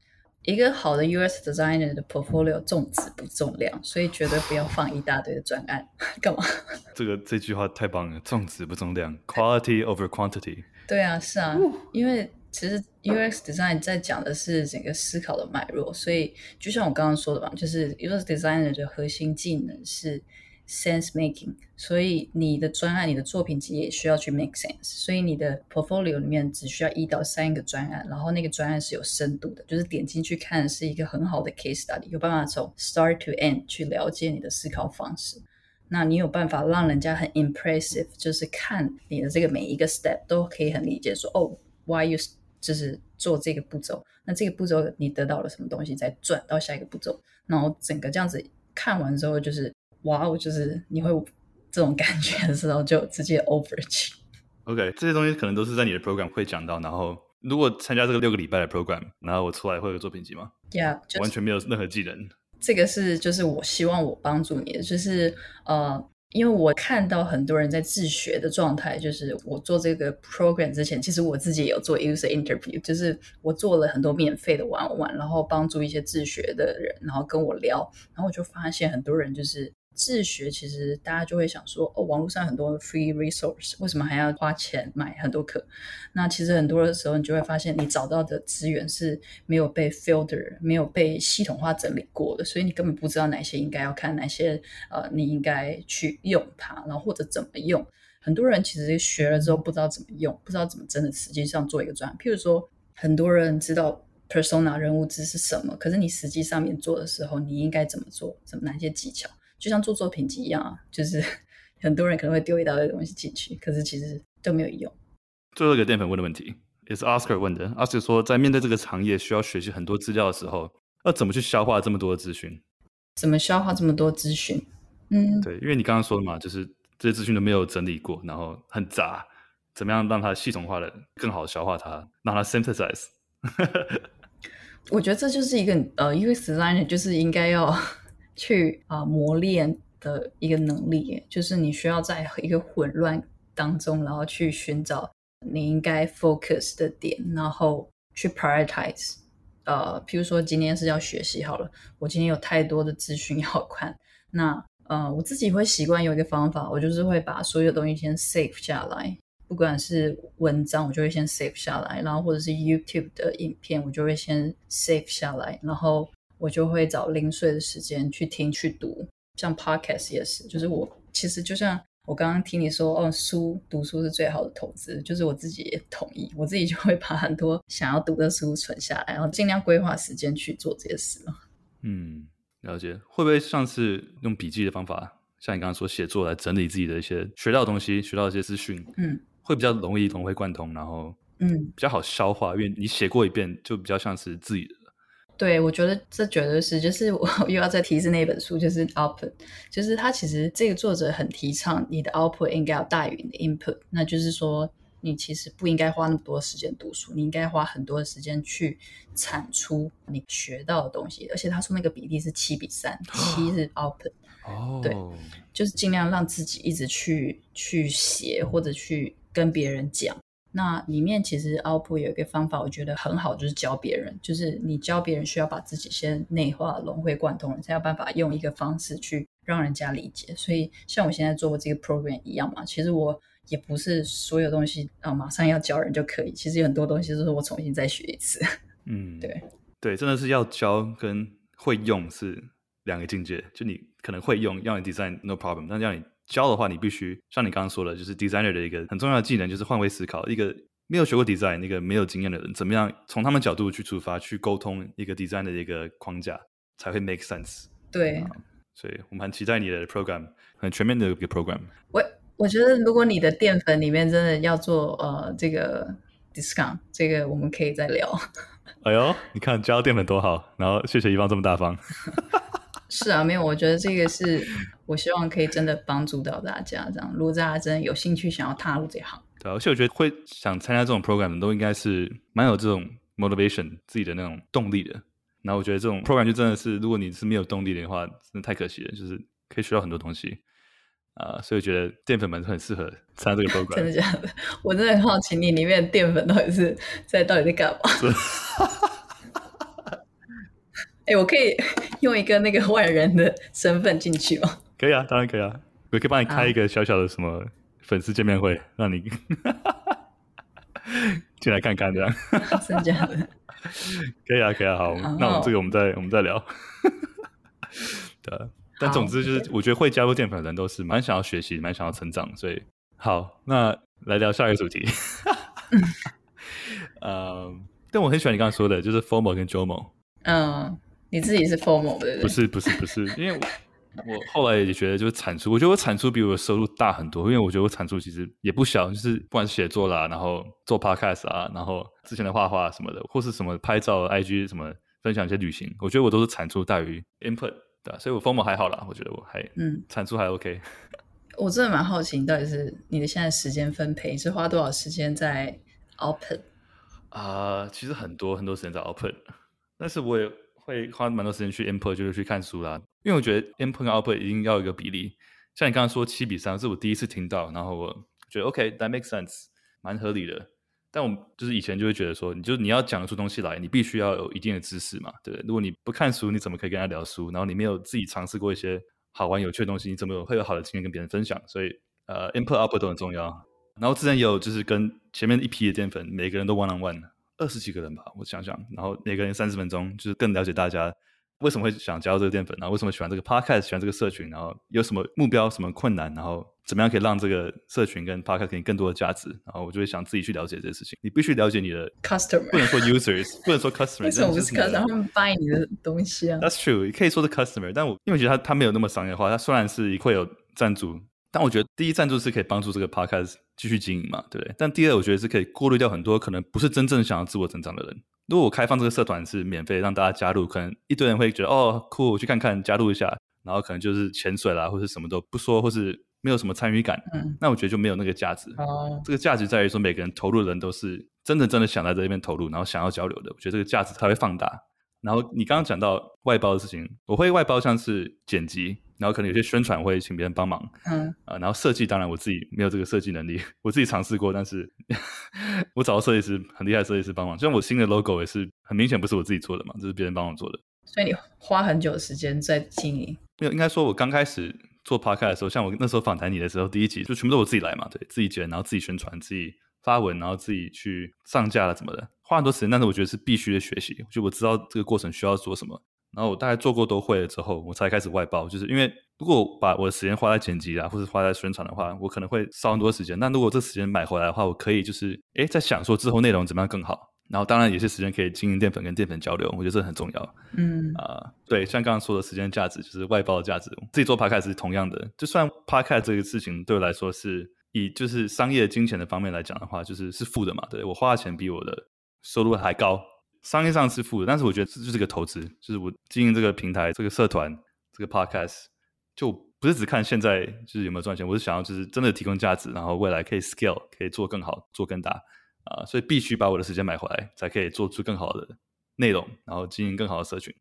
一个好的 US designer 的 portfolio 重质不重量，所以绝对不要放一大堆的专案。干嘛？这个这句话太棒了，重质不重量，quality over quantity。对啊，是啊，因为其实 UX design 在讲的是整个思考的脉络，所以就像我刚刚说的吧，就是 UX designer 的核心技能是 sense making，所以你的专案、你的作品集也需要去 make sense，所以你的 portfolio 里面只需要一到三个专案，然后那个专案是有深度的，就是点进去看是一个很好的 case study，有办法从 start to end 去了解你的思考方式，那你有办法让人家很 impressive，就是看你的这个每一个 step 都可以很理解说，哦，why you 就是做这个步骤，那这个步骤你得到了什么东西，再转到下一个步骤，然后整个这样子看完之后就是。哇哦，就是你会这种感觉的时候，就直接 over 去。OK，这些东西可能都是在你的 program 会讲到。然后，如果参加这个六个礼拜的 program，然后我出来会有作品集吗？Yeah，完全没有任何技能。这个是就是我希望我帮助你的，就是呃。因为我看到很多人在自学的状态，就是我做这个 program 之前，其实我自己也有做 user interview，就是我做了很多免费的玩玩然后帮助一些自学的人，然后跟我聊，然后我就发现很多人就是。自学其实大家就会想说，哦，网络上很多 free resource，为什么还要花钱买很多课？那其实很多的时候，你就会发现你找到的资源是没有被 filter，没有被系统化整理过的，所以你根本不知道哪些应该要看，哪些呃你应该去用它，然后或者怎么用。很多人其实学了之后不知道怎么用，不知道怎么真的实际上做一个专。譬如说，很多人知道 persona 人物知是什么，可是你实际上面做的时候，你应该怎么做？怎么哪些技巧？就像做作品集一样啊，就是 很多人可能会丢一大堆东西进去，可是其实都没有用。最后一个淀粉问的问题也是 Oscar 问的。Oscar 说，在面对这个行业需要学习很多资料的时候，要怎么去消化这么多的资讯？怎么消化这么多资讯？嗯，对，因为你刚刚说的嘛，就是这些资讯都没有整理过，然后很杂，怎么样让它系统化的更好消化它，让它 synthesize？我觉得这就是一个呃，UX designer 就是应该要。去啊、磨练的一个能力，就是你需要在一个混乱当中，然后去寻找你应该 focus 的点，然后去 prioritize。呃，譬如说今天是要学习好了，我今天有太多的资讯要看，那呃我自己会习惯有一个方法，我就是会把所有东西先 save 下来，不管是文章，我就会先 save 下来，然后或者是 YouTube 的影片，我就会先 save 下来，然后。我就会找零碎的时间去听去读，像 podcast 也是，就是我其实就像我刚刚听你说，哦，书读书是最好的投资，就是我自己也同意，我自己就会把很多想要读的书存下来，然后尽量规划时间去做这些事。嗯，了解。会不会像是用笔记的方法，像你刚刚说写作来整理自己的一些学到的东西、学到一些资讯？嗯，会比较容易融会贯通，然后嗯比较好消化，因为你写过一遍就比较像是自己的。对，我觉得这绝对是，就是我 又要再提示那本书，就是 output，就是他其实这个作者很提倡你的 output 应该要大于你的 input，那就是说你其实不应该花那么多时间读书，你应该花很多的时间去产出你学到的东西，而且他说那个比例是七比三，七 是 output，哦，对，就是尽量让自己一直去去写或者去跟别人讲。那里面其实 output 有一个方法，我觉得很好，就是教别人。就是你教别人需要把自己先内化、融会贯通，才有办法用一个方式去让人家理解。所以像我现在做这个 program 一样嘛，其实我也不是所有东西啊马上要教人就可以。其实有很多东西都是我重新再学一次。嗯，对对，真的是要教跟会用是两个境界。就你可能会用，要你 design no problem，但要你。教的话，你必须像你刚刚说的，就是 designer 的一个很重要的技能，就是换位思考。一个没有学过 design、那个没有经验的人，怎么样从他们角度去出发，去沟通一个 design 的一个框架，才会 make sense。对，啊，所以我们很期待你的 program，很全面的一个 program。我我觉得，如果你的淀粉里面真的要做呃这个 discount，这个我们可以再聊。哎呦，你看教淀粉多好，然后谢谢一方这么大方。是啊，没有，我觉得这个是我希望可以真的帮助到大家。这样，如果大家真的有兴趣想要踏入这行，对，而且我觉得会想参加这种 program 的都应该是蛮有这种 motivation 自己的那种动力的。然后我觉得这种 program 就真的是，如果你是没有动力的话，真的太可惜了，就是可以学到很多东西啊、呃。所以我觉得淀粉们很适合参加这个 program。真的假的？我真的很好奇，你里面的淀粉到底是在到底在干嘛？哎，我可以用一个那个外人的身份进去吗？可以啊，当然可以啊。我可以帮你开一个小小的什么粉丝见面会，啊、让你 进来看看，这样。真的假的？可以啊，可以啊。好，好，那我们这个我们再我们再聊。对，但总之就是，我觉得会加入淀粉的人都是蛮想要学习、蛮想要成长，所以好，那来聊下一个主题。嗯，但我很喜欢你刚刚说的，就是 Formo 跟 JOMO。嗯。你自己是 Formo 的？不是不是不是，因为我我后来也觉得就是产出，我觉得我产出比我的收入大很多，因为我觉得我产出其实也不小，就是不管是写作啦，然后做 podcast 啊，然后之前的画画什么的，或是什么拍照、IG 什么分享一些旅行，我觉得我都是产出大于 input 对，所以我 FOMO 还好啦，我觉得我还嗯产出还 OK。我真的蛮好奇，到底是你的现在时间分配是花多少时间在 output 啊、呃？其实很多很多时间在 output，但是我也。会花蛮多时间去 input，就是去看书啦。因为我觉得 input 跟 output 一定要有一个比例。像你刚刚说七比三，是我第一次听到，然后我觉得 OK，that makes sense，蛮合理的。但我就是以前就会觉得说，你就你要讲得出东西来，你必须要有一定的知识嘛，对不对？如果你不看书，你怎么可以跟他聊书？然后你没有自己尝试过一些好玩有趣的东西，你怎么有会有好的经验跟别人分享？所以呃，input output 都很重要。然后之前也有就是跟前面一批的淀粉，每个人都 one on one。二十几个人吧，我想想，然后每个人三十分钟，就是更了解大家为什么会想加入这个淀粉，然后为什么喜欢这个 podcast，喜欢这个社群，然后有什么目标、什么困难，然后怎么样可以让这个社群跟 podcast 给你更多的价值，然后我就会想自己去了解这些事情。你必须了解你的 customer，不能说 users，不能说 customer，为什么不是 customer？他们 buy 你的东西啊。That's true，可以说是 customer，但我因为我觉得他他没有那么商业化，他虽然是会有赞助。但我觉得第一赞助是可以帮助这个 podcast 继续经营嘛，对不对？但第二，我觉得是可以过滤掉很多可能不是真正想要自我成长的人。如果我开放这个社团是免费让大家加入，可能一堆人会觉得哦酷，我去看看，加入一下，然后可能就是潜水啦，或是什么都不说，或是没有什么参与感。嗯，那我觉得就没有那个价值。哦，这个价值在于说每个人投入的人都是真的真的想在这边投入，然后想要交流的。我觉得这个价值才会放大。然后你刚刚讲到外包的事情，我会外包像是剪辑。然后可能有些宣传会请别人帮忙，嗯，啊、呃，然后设计当然我自己没有这个设计能力，我自己尝试过，但是 我找到设计师很厉害的设计师帮忙，就像我新的 logo 也是很明显不是我自己做的嘛，这是别人帮我做的。所以你花很久的时间在经营？没有，应该说我刚开始做 podcast 的时候，像我那时候访谈你的时候，第一集就全部都我自己来嘛，对，自己剪，然后自己宣传，自己发文，然后自己去上架了怎么的，花很多时间，但是我觉得是必须的学习，就我知道这个过程需要做什么。然后我大概做过都会了之后，我才开始外包。就是因为如果把我的时间花在剪辑啊，或者花在宣传的话，我可能会烧很多时间。但如果这时间买回来的话，我可以就是诶在想说之后内容怎么样更好。然后当然有些时间可以经营淀粉跟淀粉交流，我觉得这很重要。嗯啊、呃，对，像刚刚说的时间价值就是外包的价值，自己做 podcast 是同样的。就算 podcast 这个事情对我来说是以就是商业金钱的方面来讲的话，就是是负的嘛。对，我花的钱比我的收入还高。商业上是负的，但是我觉得这就是个投资，就是我经营这个平台、这个社团、这个 podcast，就不是只看现在就是有没有赚钱，我是想要就是真的提供价值，然后未来可以 scale，可以做更好、做更大啊、呃，所以必须把我的时间买回来，才可以做出更好的内容，然后经营更好的社群。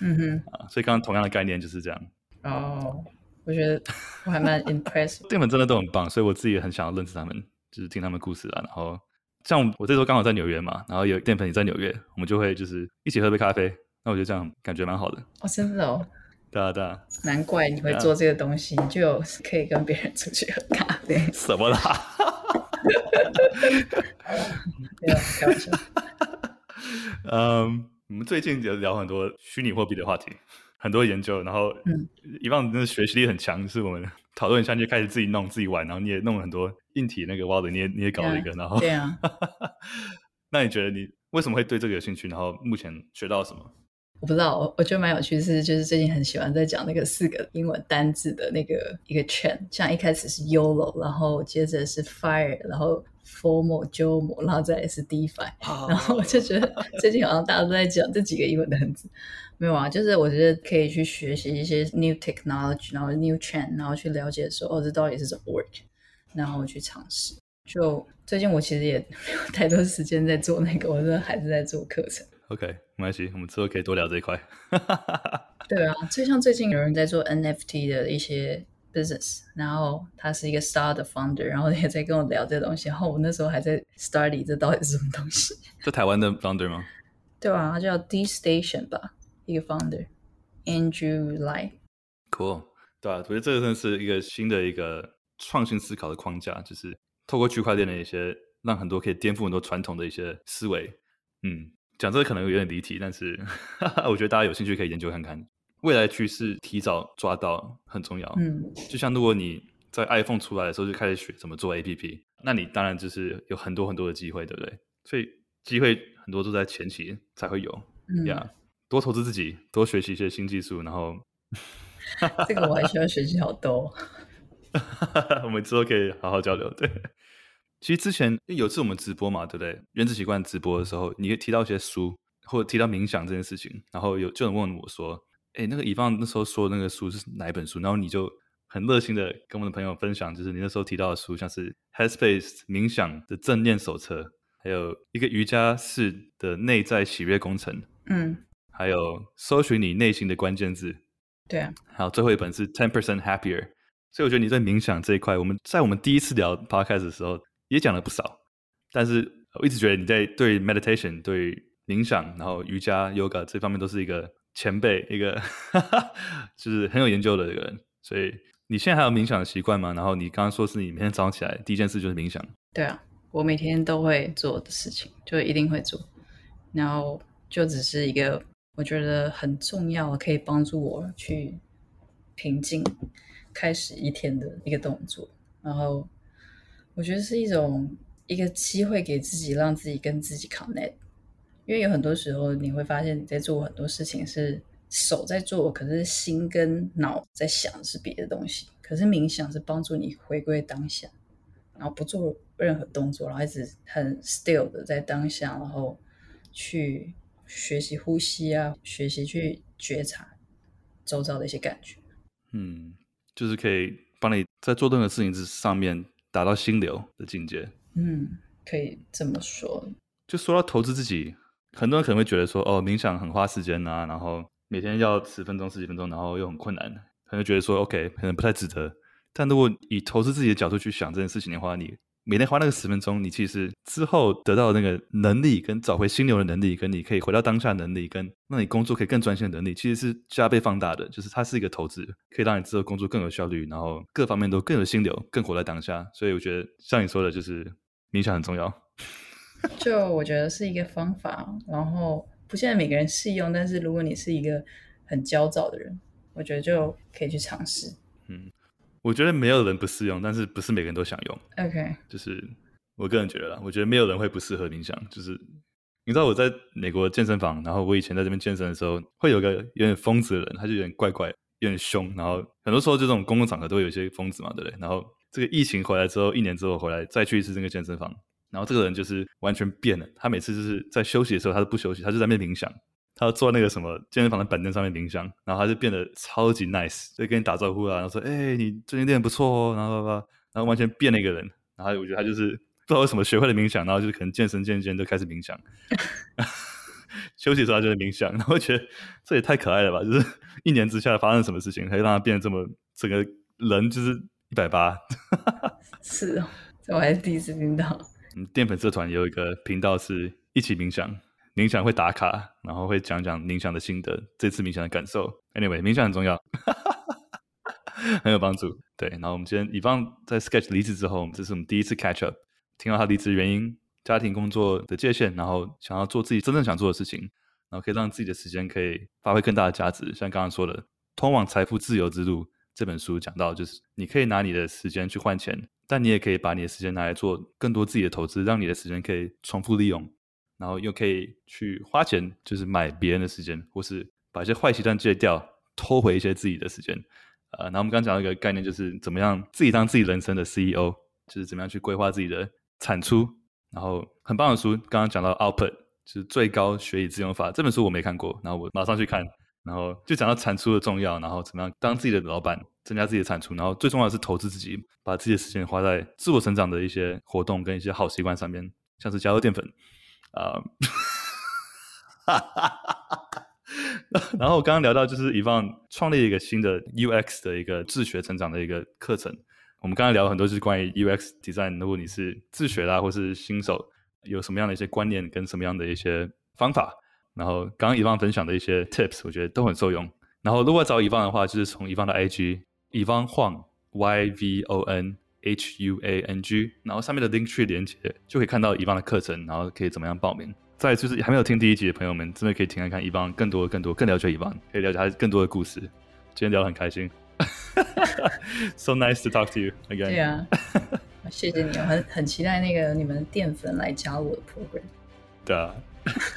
嗯哼，啊，所以刚刚同样的概念就是这样。哦，我觉得我还蛮 impressed，淀粉真的都很棒，所以我自己也很想要认识他们，就是听他们故事啊，然后。像我这时候刚好在纽约嘛，然后有淀粉也在纽约，我们就会就是一起喝杯咖啡。那我觉得这样感觉蛮好的。哦，真的哦。对啊，对啊。难怪你会做这个东西，啊、你就有可以跟别人出去喝咖啡。什么啦？没有开玩笑。嗯，我们最近也聊很多虚拟货币的话题，很多研究，然后嗯，一棒真的学习力很强，就是我们讨论一下你就开始自己弄自己玩，然后你也弄了很多。硬体那个 wallet 你也你也搞了一个，yeah, 然后对啊，那你觉得你为什么会对这个有兴趣？然后目前学到什么？我不知道，我我觉得蛮有趣的是，就是最近很喜欢在讲那个四个英文单字的那个一个圈，像一开始是 YOLO，然后接着是 Fire，然后 formal、jomo，然后再来是 DeFi，、oh. 然后我就觉得最近好像大家都在讲这几个英文单字，没有啊？就是我觉得可以去学习一些 new technology，然后 new trend，然后去了解说哦，这到底是怎么 work。然后去尝试。就最近我其实也没有太多时间在做那个，我真的还是在做课程。OK，没关系，我们之后可以多聊这一块。对啊，就像最近有人在做 NFT 的一些 business，然后他是一个 star 的 founder，然后也在跟我聊这东西。然后我那时候还在 study 这到底是什么东西。就台湾的 founder 吗？对啊，他叫 DStation 吧，一个 founder，Andrew Lai。Cool，对啊，我觉得这个真的是一个新的一个。创新思考的框架，就是透过区块链的一些，让很多可以颠覆很多传统的一些思维。嗯，讲这个可能有点离题，但是 我觉得大家有兴趣可以研究看看。未来趋势提早抓到很重要。嗯，就像如果你在 iPhone 出来的时候就开始学怎么做 APP，那你当然就是有很多很多的机会，对不对？所以机会很多都在前期才会有。嗯呀，yeah, 多投资自己，多学习一些新技术，然后 这个我还需要学习好多。我们之后可以好好交流。对，其实之前有次我们直播嘛，对不对？原子习惯直播的时候，你提到一些书，或者提到冥想这件事情，然后有就有人问我说：“哎，那个乙方那时候说的那个书是哪一本书？”然后你就很热心的跟我们的朋友分享，就是你那时候提到的书，像是 Headspace 冥想的正念手册，还有一个瑜伽式的内在喜悦工程，嗯，还有搜寻你内心的关键字，对啊，还有最后一本是 Ten Percent Happier。所以我觉得你在冥想这一块，我们在我们第一次聊 podcast 的时候也讲了不少。但是我一直觉得你在对 meditation、对冥想，然后瑜伽、yoga 这方面都是一个前辈，一个哈 哈，就是很有研究的一个人。所以你现在还有冥想的习惯吗？然后你刚刚说是你每天早上起来第一件事就是冥想。对啊，我每天都会做的事情，就一定会做。然后就只是一个我觉得很重要，可以帮助我去平静。开始一天的一个动作，然后我觉得是一种一个机会给自己，让自己跟自己 connect。因为有很多时候你会发现你在做很多事情是手在做，可是心跟脑在想的是别的东西。可是冥想是帮助你回归当下，然后不做任何动作，然后一直很 still 的在当下，然后去学习呼吸啊，学习去觉察周遭的一些感觉。嗯。就是可以帮你在做任何事情之上面达到心流的境界。嗯，可以这么说。就说到投资自己，很多人可能会觉得说，哦，冥想很花时间啊，然后每天要十分钟、十几分钟，然后又很困难，可能觉得说，OK，可能不太值得。但如果以投资自己的角度去想这件事情的话，你。每天花那个十分钟，你其实之后得到的那个能力，跟找回心流的能力，跟你可以回到当下的能力，跟让你工作可以更专心的能力，其实是加倍放大的。就是它是一个投资，可以让你之后工作更有效率，然后各方面都更有心流，更活在当下。所以我觉得像你说的，就是冥想很重要。就我觉得是一个方法，然后不见得每个人适用，但是如果你是一个很焦躁的人，我觉得就可以去尝试。嗯。我觉得没有人不适用，但是不是每个人都想用。OK，就是我个人觉得啦，我觉得没有人会不适合冥想。就是你知道我在美国健身房，然后我以前在这边健身的时候，会有个有点疯子的人，他就有点怪怪，有点凶。然后很多时候就这种公共场合都会有一些疯子嘛，对不对？然后这个疫情回来之后，一年之后回来再去一次这个健身房，然后这个人就是完全变了，他每次就是在休息的时候，他都不休息，他就在那边冥想，他要坐那个什么健身房的板凳上面冥想，然后他就变得超级 nice，就跟你打招呼啊，然后说：“哎、欸，你最近练得不错哦。”然后然后完全变了一个人，然后我觉得他就是不知道为什么学会了冥想，然后就是可能健身健健就开始冥想，休息的时候他就在冥想，然后我觉得这也太可爱了吧！就是一年之下发生什么事情，可以让他变得这么整个人就是一百八，是哦，这我还是第一次听到。嗯，淀粉社团也有一个频道是一起冥想，冥想会打卡，然后会讲讲冥想的心得，这次冥想的感受。Anyway，冥想很重要，很有帮助。对，然后我们今天以方在 Sketch 离职之后，这是我们第一次 catch up，听到他离职原因、家庭工作的界限，然后想要做自己真正想做的事情，然后可以让自己的时间可以发挥更大的价值。像刚刚说的《通往财富自由之路》这本书讲到，就是你可以拿你的时间去换钱。但你也可以把你的时间拿来做更多自己的投资，让你的时间可以重复利用，然后又可以去花钱，就是买别人的时间，或是把一些坏习惯戒掉，偷回一些自己的时间。呃，然后我们刚刚讲到一个概念，就是怎么样自己当自己人生的 CEO，就是怎么样去规划自己的产出。然后很棒的书，刚刚讲到 Output，就是最高学以致用法。这本书我没看过，然后我马上去看。然后就讲到产出的重要，然后怎么样当自己的老板。增加自己的产出，然后最重要的是投资自己，把自己的时间花在自我成长的一些活动跟一些好习惯上面，像是加入淀粉啊。然后我刚刚聊到，就是以方创立一个新的 UX 的一个自学成长的一个课程。我们刚才聊了很多，就是关于 UX design。如果你是自学啦，或是新手，有什么样的一些观念跟什么样的一些方法？然后刚刚以方分享的一些 tips，我觉得都很受用。然后如果找以方的话，就是从以方的 IG。Yvonne Huang，Y V O N H U A N G，然后上面的 link tree 连接就可以看到 Yvonne 的课程，然后可以怎么样报名。再就是还没有听第一集的朋友们，真的可以听看看 Yvonne 更多、更多、更了解 Yvonne，可以了解他更多的故事。今天聊得很开心，So nice to talk to you again。对啊，谢谢你，我很很期待那个你们淀粉来加入我的 program。对啊，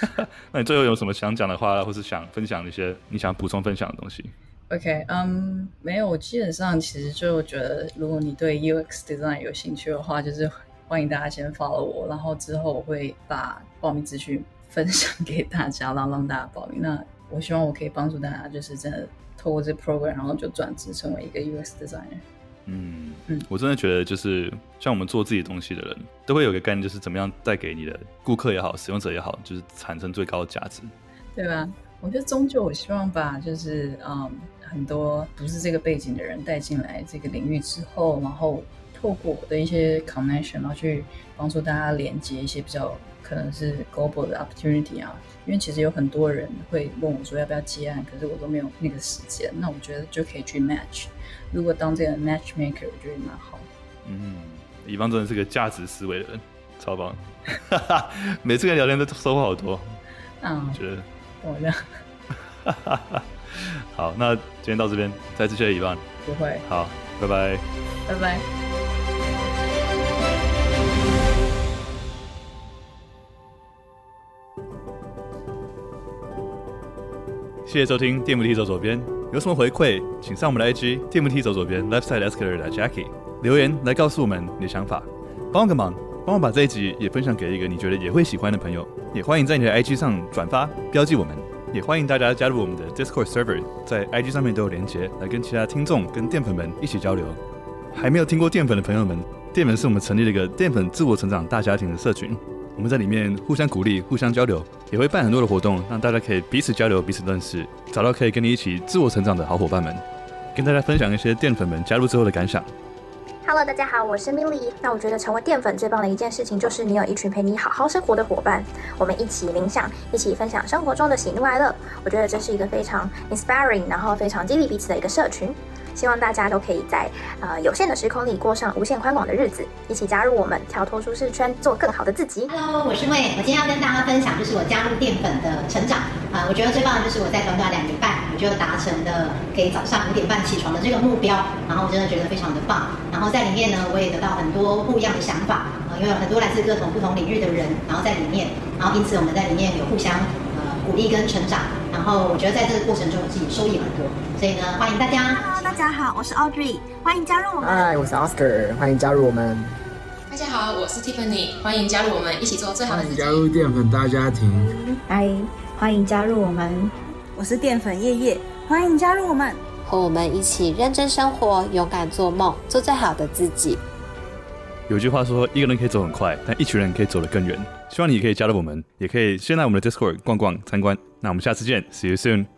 那你最后有什么想讲的话，或是想分享一些你想补充分享的东西？OK，嗯、um，没有，我基本上其实就觉得，如果你对 UX design 有兴趣的话，就是欢迎大家先 follow 我，然后之后我会把报名资讯分享给大家，然后让大家报名。那我希望我可以帮助大家，就是真的透过这 program，然后就转职成为一个 UX designer。嗯嗯，我真的觉得就是像我们做自己东西的人，都会有个概念，就是怎么样带给你的顾客也好，使用者也好，就是产生最高的价值，对吧？我觉得终究我希望把就是嗯。很多不是这个背景的人带进来这个领域之后，然后透过我的一些 connection，然后去帮助大家连接一些比较可能是 global 的 opportunity 啊。因为其实有很多人会问我说要不要接案，可是我都没有那个时间。那我觉得就可以去 match。如果当这个 matchmaker，我觉得蛮好。嗯，乙方真的是个价值思维的人，超棒。每次跟聊天都收获好多。嗯，我觉得我这样。好，那今天到这边，再次谢谢以方。不会。好，拜拜。拜拜。谢谢收听电扶梯走左边，有什么回馈，请上我们的 IG 电扶梯走左边 Left Side Escalator 的 Jackie 留言来告诉我们你的想法。帮我个忙，帮我把这一集也分享给一个你觉得也会喜欢的朋友，也欢迎在你的 IG 上转发标记我们。也欢迎大家加入我们的 Discord server，在 IG 上面都有连接，来跟其他听众跟淀粉们一起交流。还没有听过淀粉的朋友们，淀粉是我们成立了一个淀粉自我成长大家庭的社群，我们在里面互相鼓励、互相交流，也会办很多的活动，让大家可以彼此交流、彼此认识，找到可以跟你一起自我成长的好伙伴们，跟大家分享一些淀粉们加入之后的感想。Hello，大家好，我是 Milly。那我觉得成为淀粉最棒的一件事情，就是你有一群陪你好好生活的伙伴，我们一起冥想，一起分享生活中的喜怒哀乐。我觉得这是一个非常 inspiring，然后非常激励彼此的一个社群。希望大家都可以在呃有限的时空里过上无限宽广的日子，一起加入我们，跳脱舒适圈，做更好的自己。Hello，我是魏，我今天要跟大家分享就是我加入淀粉的成长啊、呃，我觉得最棒的就是我在短短两年半，我就达成了可以早上五点半起床的这个目标，然后我真的觉得非常的棒。然后在里面呢，我也得到很多不一样的想法啊、呃，因为有很多来自各种不同领域的人，然后在里面，然后因此我们在里面有互相鼓励跟成长。然后我觉得在这个过程中，我自己收益很多，所以呢，欢迎大家。Hello，大家好，我是 Audrey，欢迎加入我们。Hi，我是 Oscar，欢迎加入我们。大家好，我是 Tiffany，欢迎加入我们一起做最好的自己。加入淀粉大家庭。嗨，欢迎加入我们，我是淀粉叶叶，欢迎加入我们，和我们一起认真生活，勇敢做梦，做最好的自己。有句话说，一个人可以走很快，但一群人可以走得更远。希望你可以加入我们，也可以先来我们的 Discord 逛逛参观。那我们下次见，See you soon。